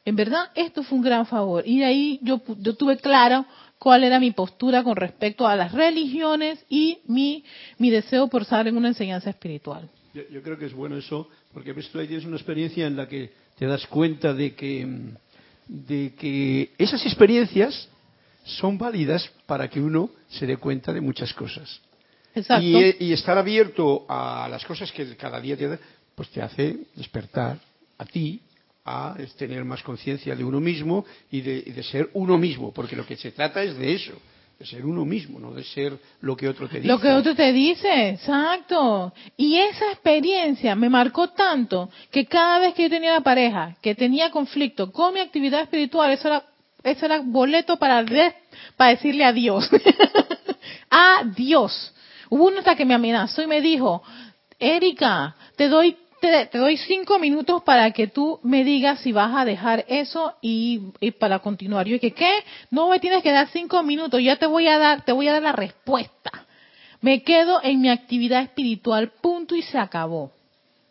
En verdad, esto fue un gran favor. Y de ahí yo, yo tuve claro cuál era mi postura con respecto a las religiones y mi, mi deseo por saber en una enseñanza espiritual. Yo, creo que es bueno eso, porque ahí tienes una experiencia en la que te das cuenta de que, de que esas experiencias son válidas para que uno se dé cuenta de muchas cosas. Y, estar abierto a las cosas que cada día te, pues te hace despertar a ti a tener más conciencia de uno mismo y de, ser uno mismo, porque lo que se trata es de eso, de ser uno mismo, no de ser lo que otro te dice. Lo que otro te dice, exacto. Y esa experiencia me marcó tanto que cada vez que yo tenía la pareja, que tenía conflicto con mi actividad espiritual, eso era, eso era boleto para, para decirle adiós. *laughs* adiós. Hubo una hasta que me amenazó y me dijo, Erika, te doy te, doy cinco minutos para que tú me digas si vas a dejar eso y, para continuar. Yo dije, ¿qué? No me tienes que dar cinco minutos, ya te voy a dar, te voy a dar la respuesta. Me quedo en mi actividad espiritual, punto y se acabó.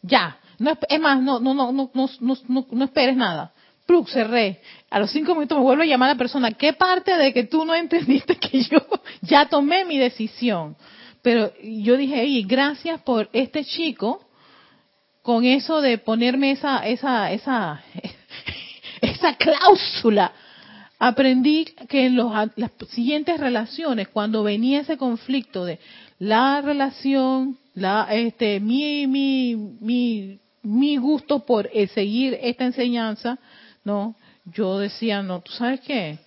Ya. No, es más, no, no, no, no, no, no, no esperes nada. ¡Plug! Cerré. A los cinco minutos me vuelve a llamar la persona. ¿Qué parte de que tú no entendiste que yo *laughs* ya tomé mi decisión? Pero yo dije, hey, gracias por este chico con eso de ponerme esa, esa, esa, *laughs* esa cláusula. Aprendí que en los, las siguientes relaciones, cuando venía ese conflicto de la relación, la, este, mi, mi, mi, mi gusto por eh, seguir esta enseñanza, no, yo decía, no, ¿tú sabes qué?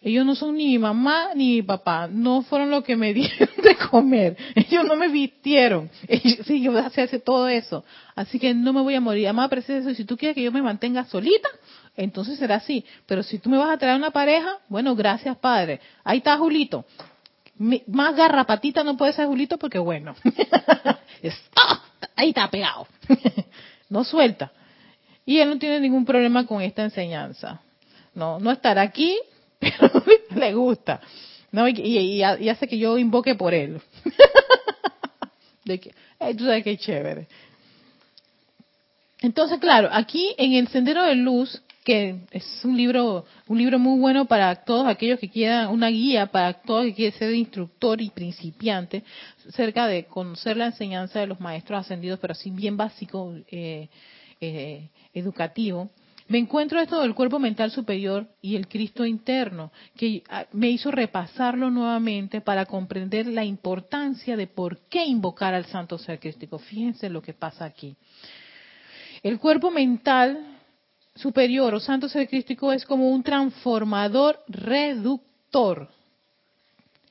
Ellos no son ni mi mamá ni mi papá, no fueron los que me *laughs* dieron de comer, ellos no me vistieron, sí, yo hacer todo eso, así que no me voy a morir. Además, eso, si tú quieres que yo me mantenga solita, entonces será así, pero si tú me vas a traer una pareja, bueno, gracias Padre. Ahí está Julito, más garrapatita no puede ser Julito porque bueno, *laughs* ¡ah! ahí está pegado, *laughs* no suelta. Y él no tiene ningún problema con esta enseñanza. No, no estará aquí, pero *laughs* le gusta. ¿no? Y, hace que yo invoque por él. *laughs* de que, sabes que chévere. Entonces, claro, aquí en el Sendero de Luz, que es un libro, un libro muy bueno para todos aquellos que quieran, una guía para todos que quieren ser instructor y principiante, cerca de conocer la enseñanza de los maestros ascendidos, pero así bien básico, eh, eh, educativo, me encuentro esto del cuerpo mental superior y el Cristo interno, que ah, me hizo repasarlo nuevamente para comprender la importancia de por qué invocar al Santo Ser Crístico. Fíjense lo que pasa aquí. El cuerpo mental superior o Santo Ser Crístico es como un transformador reductor.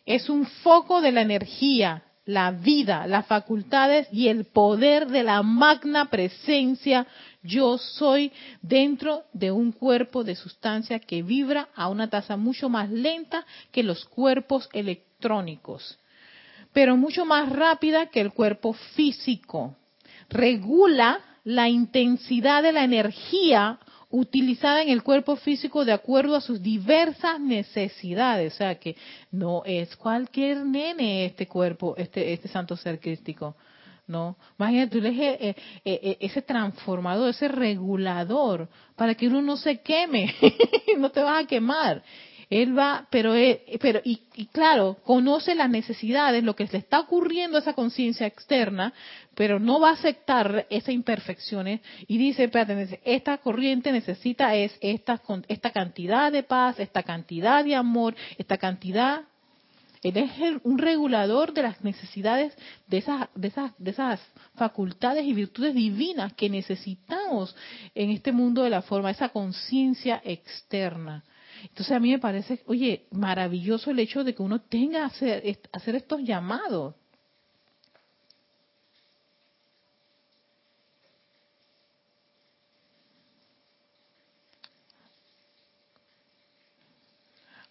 Es un foco de la energía, la vida, las facultades y el poder de la magna presencia yo soy dentro de un cuerpo de sustancia que vibra a una tasa mucho más lenta que los cuerpos electrónicos, pero mucho más rápida que el cuerpo físico. Regula la intensidad de la energía utilizada en el cuerpo físico de acuerdo a sus diversas necesidades. O sea que no es cualquier nene este cuerpo, este, este santo ser crístico. ¿no? Imagínate, tú eres eh, eh, eh, ese transformador, ese regulador, para que uno no se queme, *laughs* no te vas a quemar. Él va, pero, pero y, claro, conoce las necesidades, lo que le está ocurriendo a esa conciencia externa, pero no va a aceptar esas imperfecciones y dice, espérate, esta corriente necesita es esta, esta cantidad de paz, esta cantidad de amor, esta cantidad él es un regulador de las necesidades de esas, de, esas, de esas facultades y virtudes divinas que necesitamos en este mundo de la forma, esa conciencia externa. Entonces a mí me parece, oye, maravilloso el hecho de que uno tenga hacer, hacer estos llamados.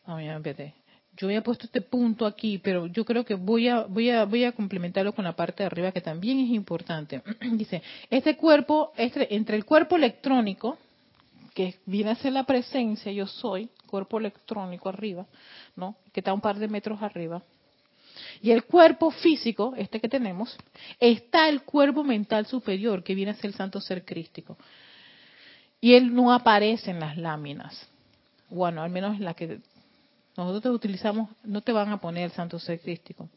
Me yo había puesto este punto aquí, pero yo creo que voy a, voy a, voy a complementarlo con la parte de arriba que también es importante. *clears throat* Dice, este cuerpo, este, entre el cuerpo electrónico, que viene a ser la presencia, yo soy, cuerpo electrónico arriba, ¿no? Que está un par de metros arriba. Y el cuerpo físico, este que tenemos, está el cuerpo mental superior, que viene a ser el santo ser crístico. Y él no aparece en las láminas. Bueno, al menos en la que nosotros utilizamos, no te van a poner el santo ser crístico.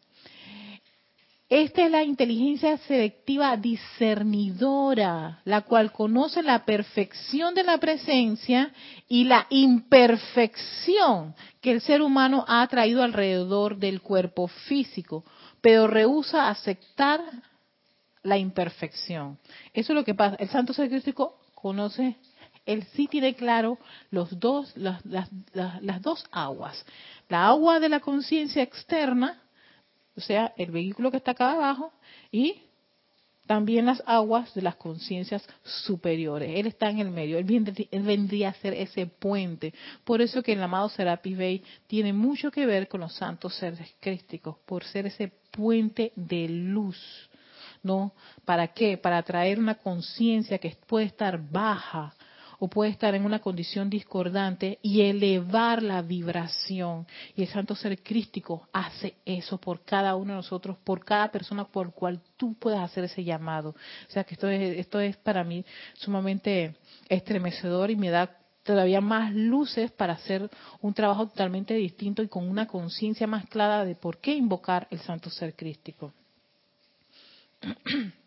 Esta es la inteligencia selectiva discernidora, la cual conoce la perfección de la presencia y la imperfección que el ser humano ha traído alrededor del cuerpo físico, pero rehúsa aceptar la imperfección. Eso es lo que pasa. El santo ser crístico conoce él sí tiene claro los dos, las, las, dos aguas. La agua de la conciencia externa, o sea, el vehículo que está acá abajo, y también las aguas de las conciencias superiores. Él está en el medio, él, vendría, a ser ese puente. Por eso que el amado Serapis Bey tiene mucho que ver con los santos seres crísticos, por ser ese puente de luz. ¿No? ¿Para qué? Para traer una conciencia que puede estar baja, o puede estar en una condición discordante y elevar la vibración. Y el Santo Ser Crístico hace eso por cada uno de nosotros, por cada persona por cual tú puedas hacer ese llamado. O sea que esto es, esto es para mí sumamente estremecedor y me da todavía más luces para hacer un trabajo totalmente distinto y con una conciencia más clara de por qué invocar el Santo Ser Crístico. *clears throat*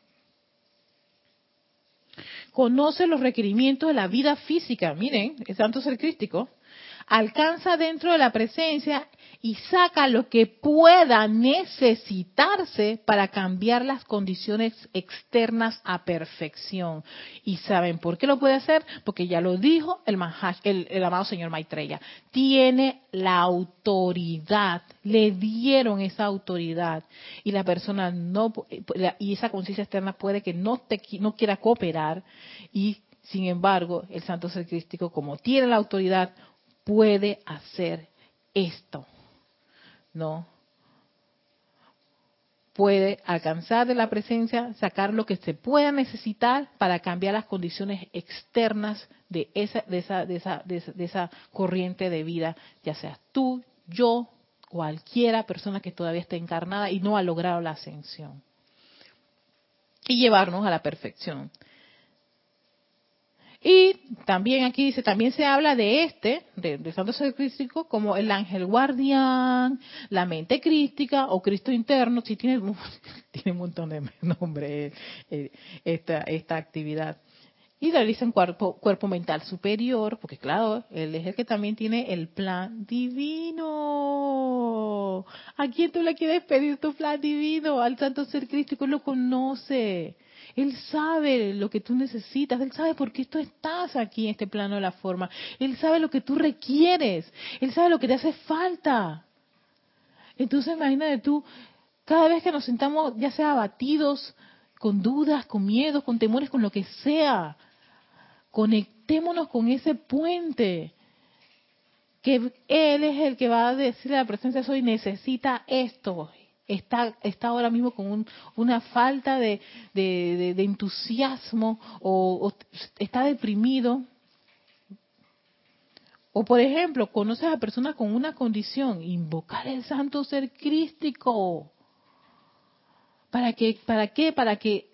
Conoce los requerimientos de la vida física. Miren, el Santo Ser Crístico alcanza dentro de la presencia y saca lo que pueda necesitarse para cambiar las condiciones externas a perfección. ¿Y saben por qué lo puede hacer? Porque ya lo dijo el, el, amado señor Maitreya. Tiene la autoridad, le dieron esa autoridad y la persona no, y esa conciencia externa puede que no, te, no quiera cooperar y sin embargo, el santo ser crístico, como tiene la autoridad, puede hacer esto. ¿No? Puede alcanzar de la presencia, sacar lo que se pueda necesitar para cambiar las condiciones externas de esa, de esa, de esa, de esa, corriente de vida, ya seas tú, yo, cualquiera persona que todavía esté encarnada y no ha logrado la ascensión. Y llevarnos a la perfección. Y también aquí dice, también se habla de este, de, Santo Ser Crístico, como el ángel guardián, la mente crística o Cristo interno, si tiene, *laughs* tiene un montón de *laughs* nombres eh, esta, esta actividad. Y realiza un cuerpo, cuerpo mental superior, porque claro, él es el que también tiene el plan divino. ¿A quién tú le quieres pedir tu plan divino? Al Santo Ser Crístico lo conoce. Él sabe lo que tú necesitas, Él sabe por qué tú estás aquí en este plano de la forma, Él sabe lo que tú requieres, Él sabe lo que te hace falta. Entonces imagínate tú, cada vez que nos sentamos, ya sea abatidos, con dudas, con miedos, con temores, con lo que sea, conectémonos con ese puente que Él es el que va a decirle a la presencia soy necesita esto está, está ahora mismo con una falta de, entusiasmo o, está deprimido. O por ejemplo, conoces a personas con una condición, invocar el santo ser crístico. ¿Para qué? ¿Para qué? Para que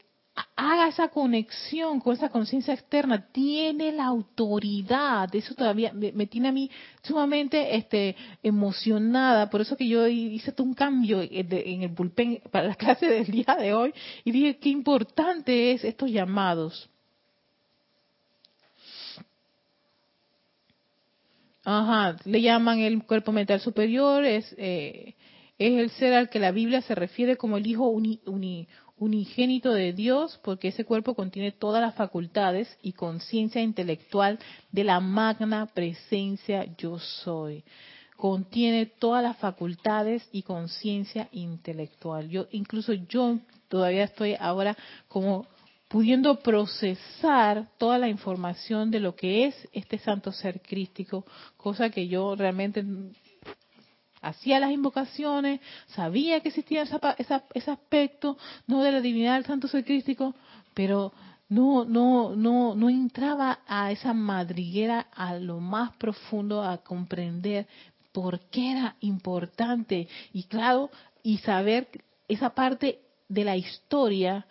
haga esa conexión con esa conciencia externa, tiene la autoridad, eso todavía me, tiene a mí sumamente este, emocionada, por eso que yo hice todo un cambio en el bullpen para la *laughs* clase del día de hoy. Y dije qué importante es estos llamados. Ajá, le llaman el cuerpo mental superior, es, eh, es el ser al que la Biblia se refiere como el Hijo uni, unigénito de Dios, porque ese cuerpo contiene todas las facultades y conciencia intelectual de la magna presencia yo soy. Contiene todas las facultades y conciencia intelectual. Yo, incluso yo todavía estoy ahora como pudiendo procesar toda la información de lo que es este santo ser crístico, cosa que yo realmente hacía las invocaciones, sabía que existía ese aspecto, no de la divinidad del santo ser crístico, pero no, no, no, no entraba a esa madriguera a lo más profundo a comprender por qué era importante y claro, y saber esa parte de la historia,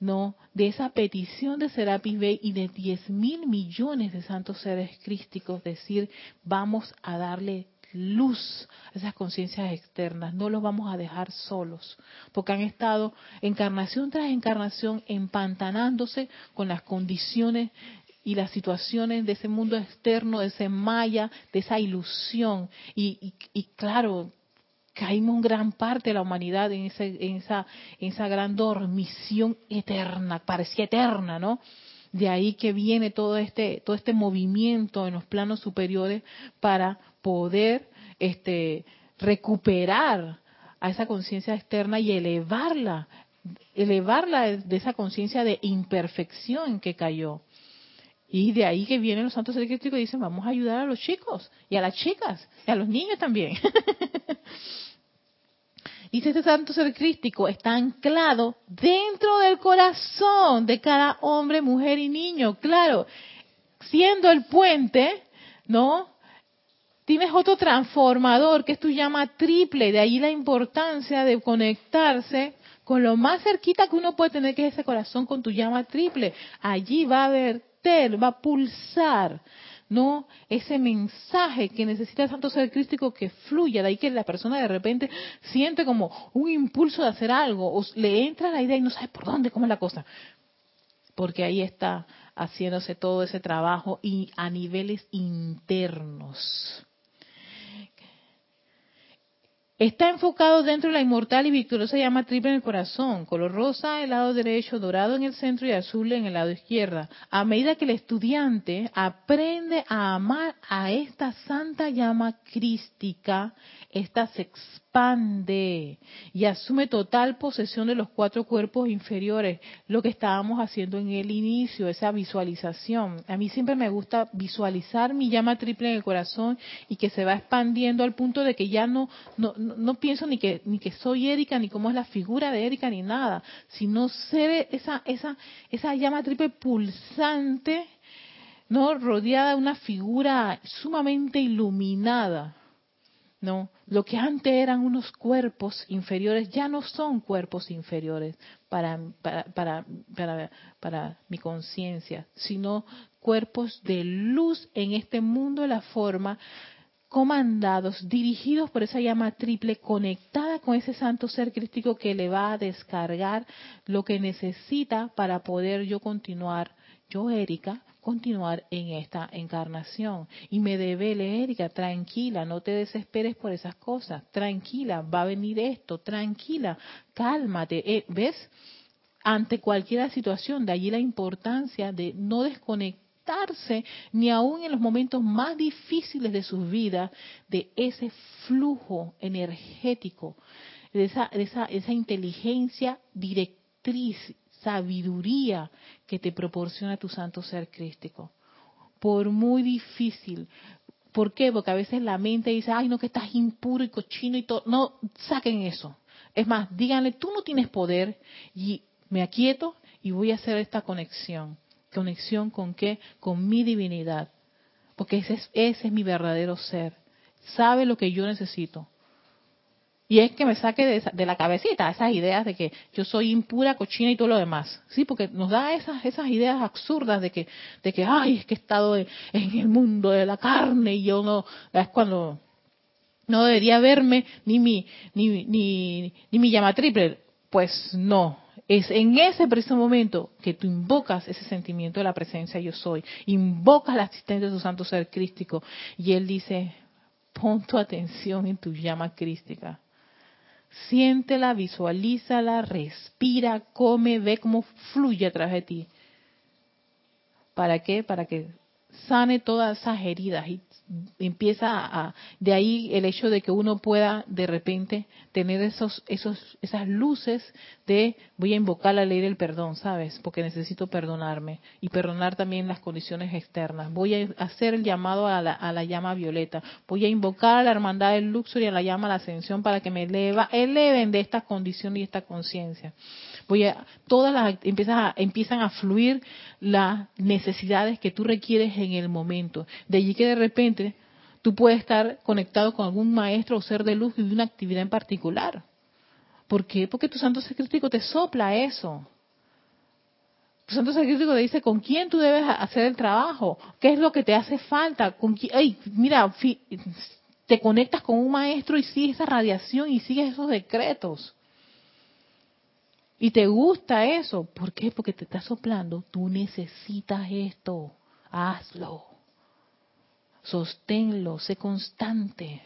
¿no? De esa petición de Serapis Bey y de diez mil millones de santos seres crísticos, decir, vamos a darle luz esas conciencias externas, no los vamos a dejar solos, porque han estado encarnación tras encarnación empantanándose con las condiciones y las situaciones de ese mundo externo, de ese maya, de esa ilusión. Y, claro, caímos en gran parte de la humanidad en, en, esa, en esa gran dormición eterna, parecía eterna, ¿no? De ahí que viene todo este, todo este movimiento en los planos superiores para poder este, recuperar a esa conciencia externa y elevarla, elevarla de esa conciencia de imperfección que cayó. Y de ahí que vienen los santos crísticos y dicen, vamos a ayudar a los chicos y a las chicas y a los niños también. *laughs* Dice este santo ser crístico, está anclado dentro del corazón de cada hombre, mujer y niño. Claro, siendo el puente, ¿no? Tienes otro transformador que es tu llama triple, de ahí la importancia de conectarse con lo más cerquita que uno puede tener, que es ese corazón con tu llama triple. Allí va a verter, va a pulsar, ¿no? Ese mensaje que necesita el Santo Ser Crístico que fluya, de ahí que la persona de repente siente como un impulso de hacer algo, o le entra la idea y no sabe por dónde, cómo es la cosa. Porque ahí está haciéndose todo ese trabajo y a niveles internos. Está enfocado dentro de la inmortal y victoriosa llama triple en el corazón, color rosa en el lado derecho, dorado en el centro y azul en el lado izquierdo. A medida que el estudiante aprende a amar a esta santa llama crística, esta se y asume total posesión de los cuatro cuerpos inferiores, lo que estábamos haciendo en el inicio, esa visualización. A mí siempre me gusta visualizar mi llama triple en el corazón y que se va expandiendo al punto de que ya no, no, no pienso ni que, ni que soy Erika, ni cómo es la figura de Erika, ni nada, sino ser esa, esa, esa llama triple pulsante, ¿no? rodeada de una figura sumamente iluminada no, lo que antes eran unos cuerpos inferiores ya no son cuerpos inferiores para, para, para, para, para mi conciencia, sino cuerpos de luz en este mundo de la forma, comandados, dirigidos por esa llama triple, conectada con ese santo ser crístico que le va a descargar lo que necesita para poder yo continuar, yo Erika, continuar en esta encarnación. Y me debe Erika, tranquila, no te desesperes por esas cosas, tranquila, va a venir esto, tranquila, cálmate, eh, ¿ves? Ante cualquier situación, de allí la importancia de no desconectarse ni aún en los momentos más difíciles de sus vidas de ese flujo energético, de esa, esa, esa inteligencia directriz sabiduría que te proporciona tu santo ser crístico. Por muy difícil. ¿Por qué? Porque a veces la mente dice, ay, no, que estás impuro y cochino y todo. No, saquen eso. Es más, díganle, tú no tienes poder y me aquieto y voy a hacer esta conexión. ¿Conexión con qué? Con mi divinidad. Porque ese es, ese es mi verdadero ser. Sabe lo que yo necesito. Y es que me saque de, la cabecita esas ideas de que yo soy impura, cochina y todo lo demás. Sí, porque nos da esas, esas ideas absurdas de que, de que, ay, es que he estado en, el mundo de la carne y yo no, es cuando no debería verme ni mi, ni, ni, ni mi llama triple. Pues no, es en ese preciso momento que tú invocas ese sentimiento de la presencia yo soy, invocas la asistencia de tu santo ser crístico y él dice, pon tu atención en tu llama crística Siéntela, visualízala, respira, come, ve cómo fluye a través de ti. ¿Para qué? Para que sane todas esas heridas y empieza a, de ahí el hecho de que uno pueda de repente tener esos esos esas luces de voy a invocar la ley del perdón sabes porque necesito perdonarme y perdonar también las condiciones externas. Voy a hacer el llamado a la, a la llama violeta. Voy a invocar a la hermandad del luxor y a la llama a la ascensión para que me eleva eleven de esta condición y esta conciencia voy a todas las empiezan a, empiezan a fluir las necesidades que tú requieres en el momento. De allí que de repente tú puedes estar conectado con algún maestro o ser de luz de una actividad en particular. ¿por qué? porque tu santo secreto te sopla eso. Tu santo secreto te dice con quién tú debes hacer el trabajo, qué es lo que te hace falta, con quién, mira, te conectas con un maestro y sigues esa radiación y sigues esos decretos. Y te gusta eso. ¿Por qué? Porque te está soplando. Tú necesitas esto. Hazlo. Sosténlo. Sé constante.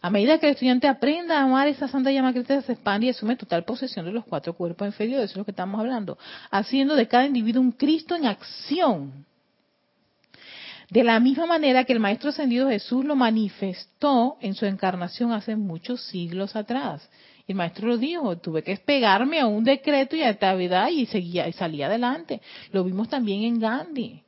A medida que el estudiante aprenda a amar esa santa llama crítica, se expande y asume total posesión de los cuatro cuerpos inferiores, eso es lo que estamos hablando, haciendo de cada individuo un Cristo en acción. De la misma manera que el Maestro Ascendido Jesús lo manifestó en su encarnación hace muchos siglos atrás. El Maestro lo dijo, tuve que pegarme a un decreto y a esta vida y seguía y salía adelante. Lo vimos también en Gandhi.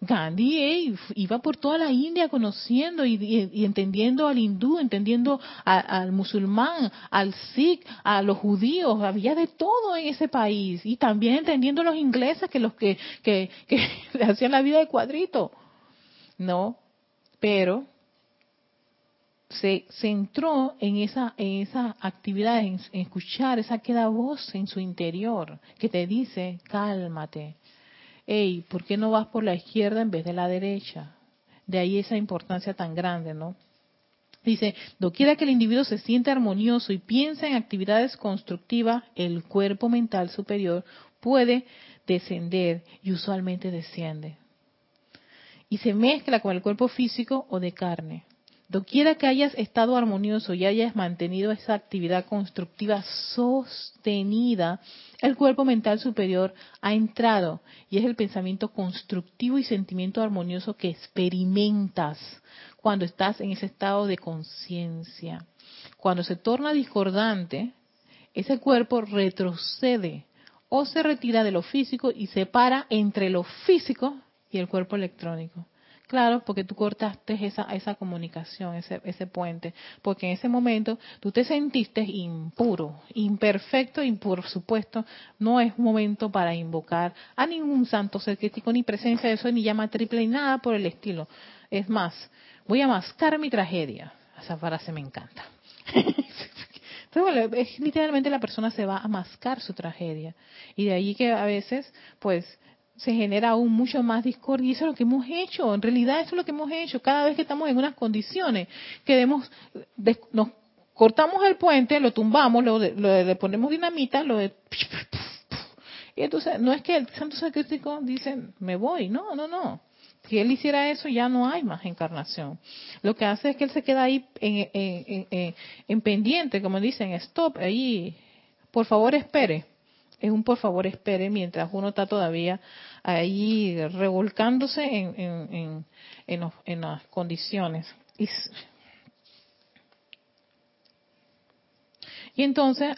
Gandhi iba por toda la India conociendo y, entendiendo al hindú, entendiendo al musulmán, al sikh, a los judíos, había de todo en ese país y también entendiendo a los ingleses que los que, que, que *laughs* hacían la vida de cuadrito, ¿no? Pero se centró en esa, en esa actividad, en, escuchar esa queda voz en su interior que te dice, cálmate. Hey, ¿por qué no vas por la izquierda en vez de la derecha? De ahí esa importancia tan grande, ¿no? Dice, doquiera que el individuo se siente armonioso y piensa en actividades constructivas, el cuerpo mental superior puede descender y usualmente desciende. Y se mezcla con el cuerpo físico o de carne. Doquiera que hayas estado armonioso y hayas mantenido esa actividad constructiva sostenida, el cuerpo mental superior ha entrado y es el pensamiento constructivo y sentimiento armonioso que experimentas cuando estás en ese estado de conciencia. Cuando se torna discordante, ese cuerpo retrocede o se retira de lo físico y se para entre lo físico y el cuerpo electrónico. Claro, porque tú cortaste esa, esa comunicación, ese, ese puente, porque en ese momento tú te sentiste impuro, imperfecto y por supuesto no es momento para invocar a ningún santo ser crítico, ni presencia de eso, ni llama triple, ni nada por el estilo. Es más, voy a mascar mi tragedia. Esa frase me encanta. *laughs* Entonces, es, literalmente la persona se va a mascar su tragedia. Y de ahí que a veces, pues, se genera aún mucho más discordia y eso es lo que hemos hecho, en realidad eso es lo que hemos hecho, cada vez que estamos en unas condiciones, que nos cortamos el puente, lo tumbamos, lo, le ponemos dinamita, lo de, y entonces no es que el santo sacrístico dice, me voy, no, no, no. Si él hiciera eso, ya no hay más encarnación. Lo que hace es que él se queda ahí en, en pendiente, como dicen, stop, ahí, por favor espere es un por favor espere mientras uno está todavía ahí revolcándose en, en, las condiciones. Y, y entonces,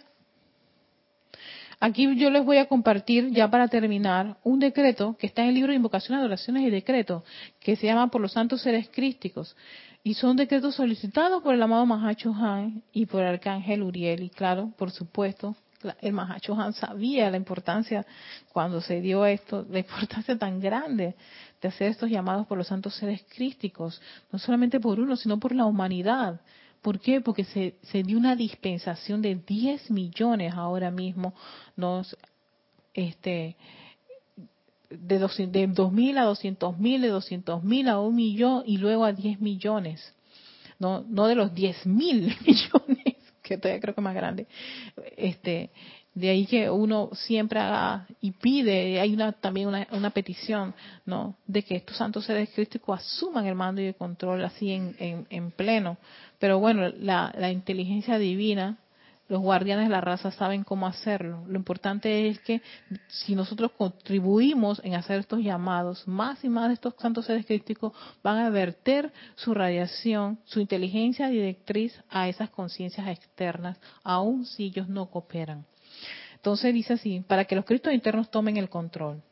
aquí yo les voy a compartir, ya para terminar, un decreto que está en el libro de invocaciones, adoraciones y decretos, que se llama por los santos seres crísticos. Y son decretos solicitados por el amado Mahacho Han y por el arcángel Uriel. Y claro, por supuesto, el Mahacho Han sabía la importancia cuando se dio esto, la importancia tan grande de hacer estos llamados por los santos seres crísticos, no solamente por uno, sino por la humanidad. ¿Por qué? Porque se, se dio una dispensación de 10 millones ahora mismo, este, de, dos, de 2.000 a 200.000, de 200.000 a un millón y luego a 10 millones. No, no de los 10.000 *laughs* millones que todavía creo que más grande. Este, de ahí que uno siempre haga y pide, hay una también una, una petición, ¿no? De que estos santos seres crísticos asuman el mando y el control así en, en, en pleno. Pero bueno, la, la inteligencia divina los guardianes de la raza saben cómo hacerlo. Lo importante es que si nosotros contribuimos en hacer estos llamados, más y más de estos santos seres críticos van a verter su radiación, su inteligencia directriz a esas conciencias externas, aun si ellos no cooperan. Entonces dice así, para que los cristos internos tomen el control.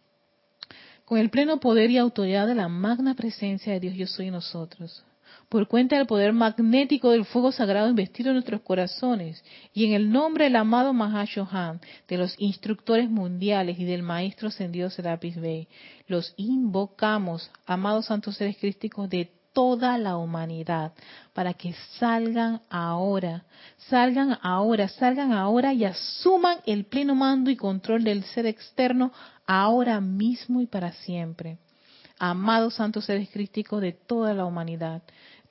Con el pleno poder y autoridad de la magna presencia de Dios yo soy nosotros por cuenta del poder magnético del fuego sagrado investido en nuestros corazones y en el nombre del amado Mahashohan, de los instructores mundiales y del Maestro ascendido Serapis Bey, los invocamos, amados santos seres crísticos de toda la humanidad, para que salgan ahora, salgan ahora, salgan ahora y asuman el pleno mando y control del ser externo ahora mismo y para siempre. Amados santos seres crísticos de toda la humanidad,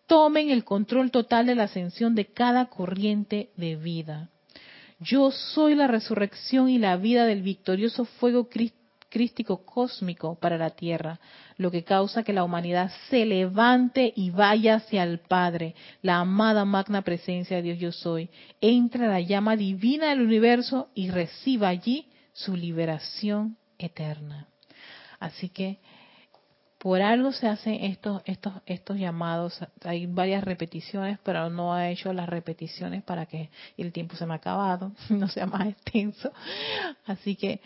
tomen el control total de la ascensión de cada corriente de vida. Yo soy la resurrección y la vida del victorioso fuego crístico cósmico para la tierra, lo que causa que la humanidad se levante y vaya hacia el Padre, la amada magna presencia de Dios yo soy, entre a la llama divina del universo y reciba allí su liberación eterna. Así que por algo se hacen estos, estos, estos llamados. Hay varias repeticiones, pero no ha hecho las repeticiones para que el tiempo se me ha acabado, *laughs* no sea más extenso. Así que,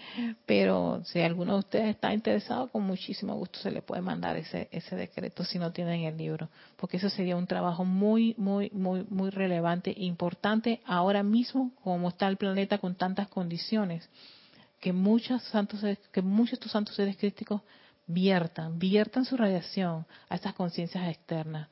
pero si alguno de ustedes está interesado, con muchísimo gusto se le puede mandar ese, ese decreto si no tienen el libro, porque eso sería un trabajo muy, muy, muy, muy relevante, importante ahora mismo, como está el planeta con tantas condiciones, que muchos santos, que muchos de estos santos seres críticos viertan, viertan su radiación a estas conciencias externas.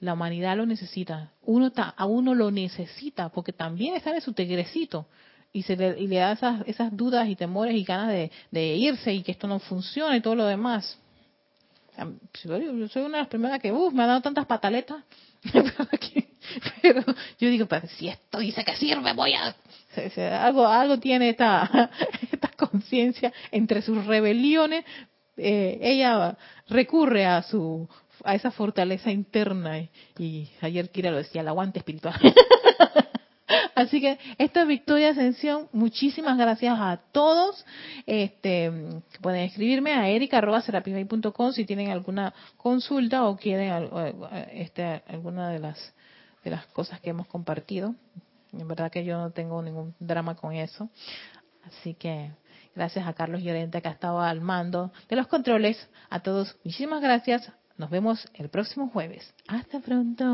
La humanidad lo necesita. Uno a uno lo necesita porque también está en su tegrecito y, se le, y le da esas, esas dudas y temores y ganas de, irse y que esto no funcione y todo lo demás. Yo soy una de las primeras que, uff, me ha dado tantas pataletas. *laughs* Pero yo digo, pero si esto dice que sirve, voy a... Algo, algo tiene esta, *laughs* esta conciencia entre sus rebeliones, eh, ella recurre a su a esa fortaleza interna y, ayer Kira lo decía, el aguante espiritual. *laughs* Así que esta Victoria Ascensión, muchísimas gracias a todos. Este, pueden escribirme a erica.com si tienen alguna consulta o quieren este, alguna de las, de las cosas que hemos compartido. En verdad que yo no tengo ningún drama con eso. Así que Gracias a Carlos Llorente que ha estado al mando de los controles. A todos, muchísimas gracias. Nos vemos el próximo jueves. Hasta pronto.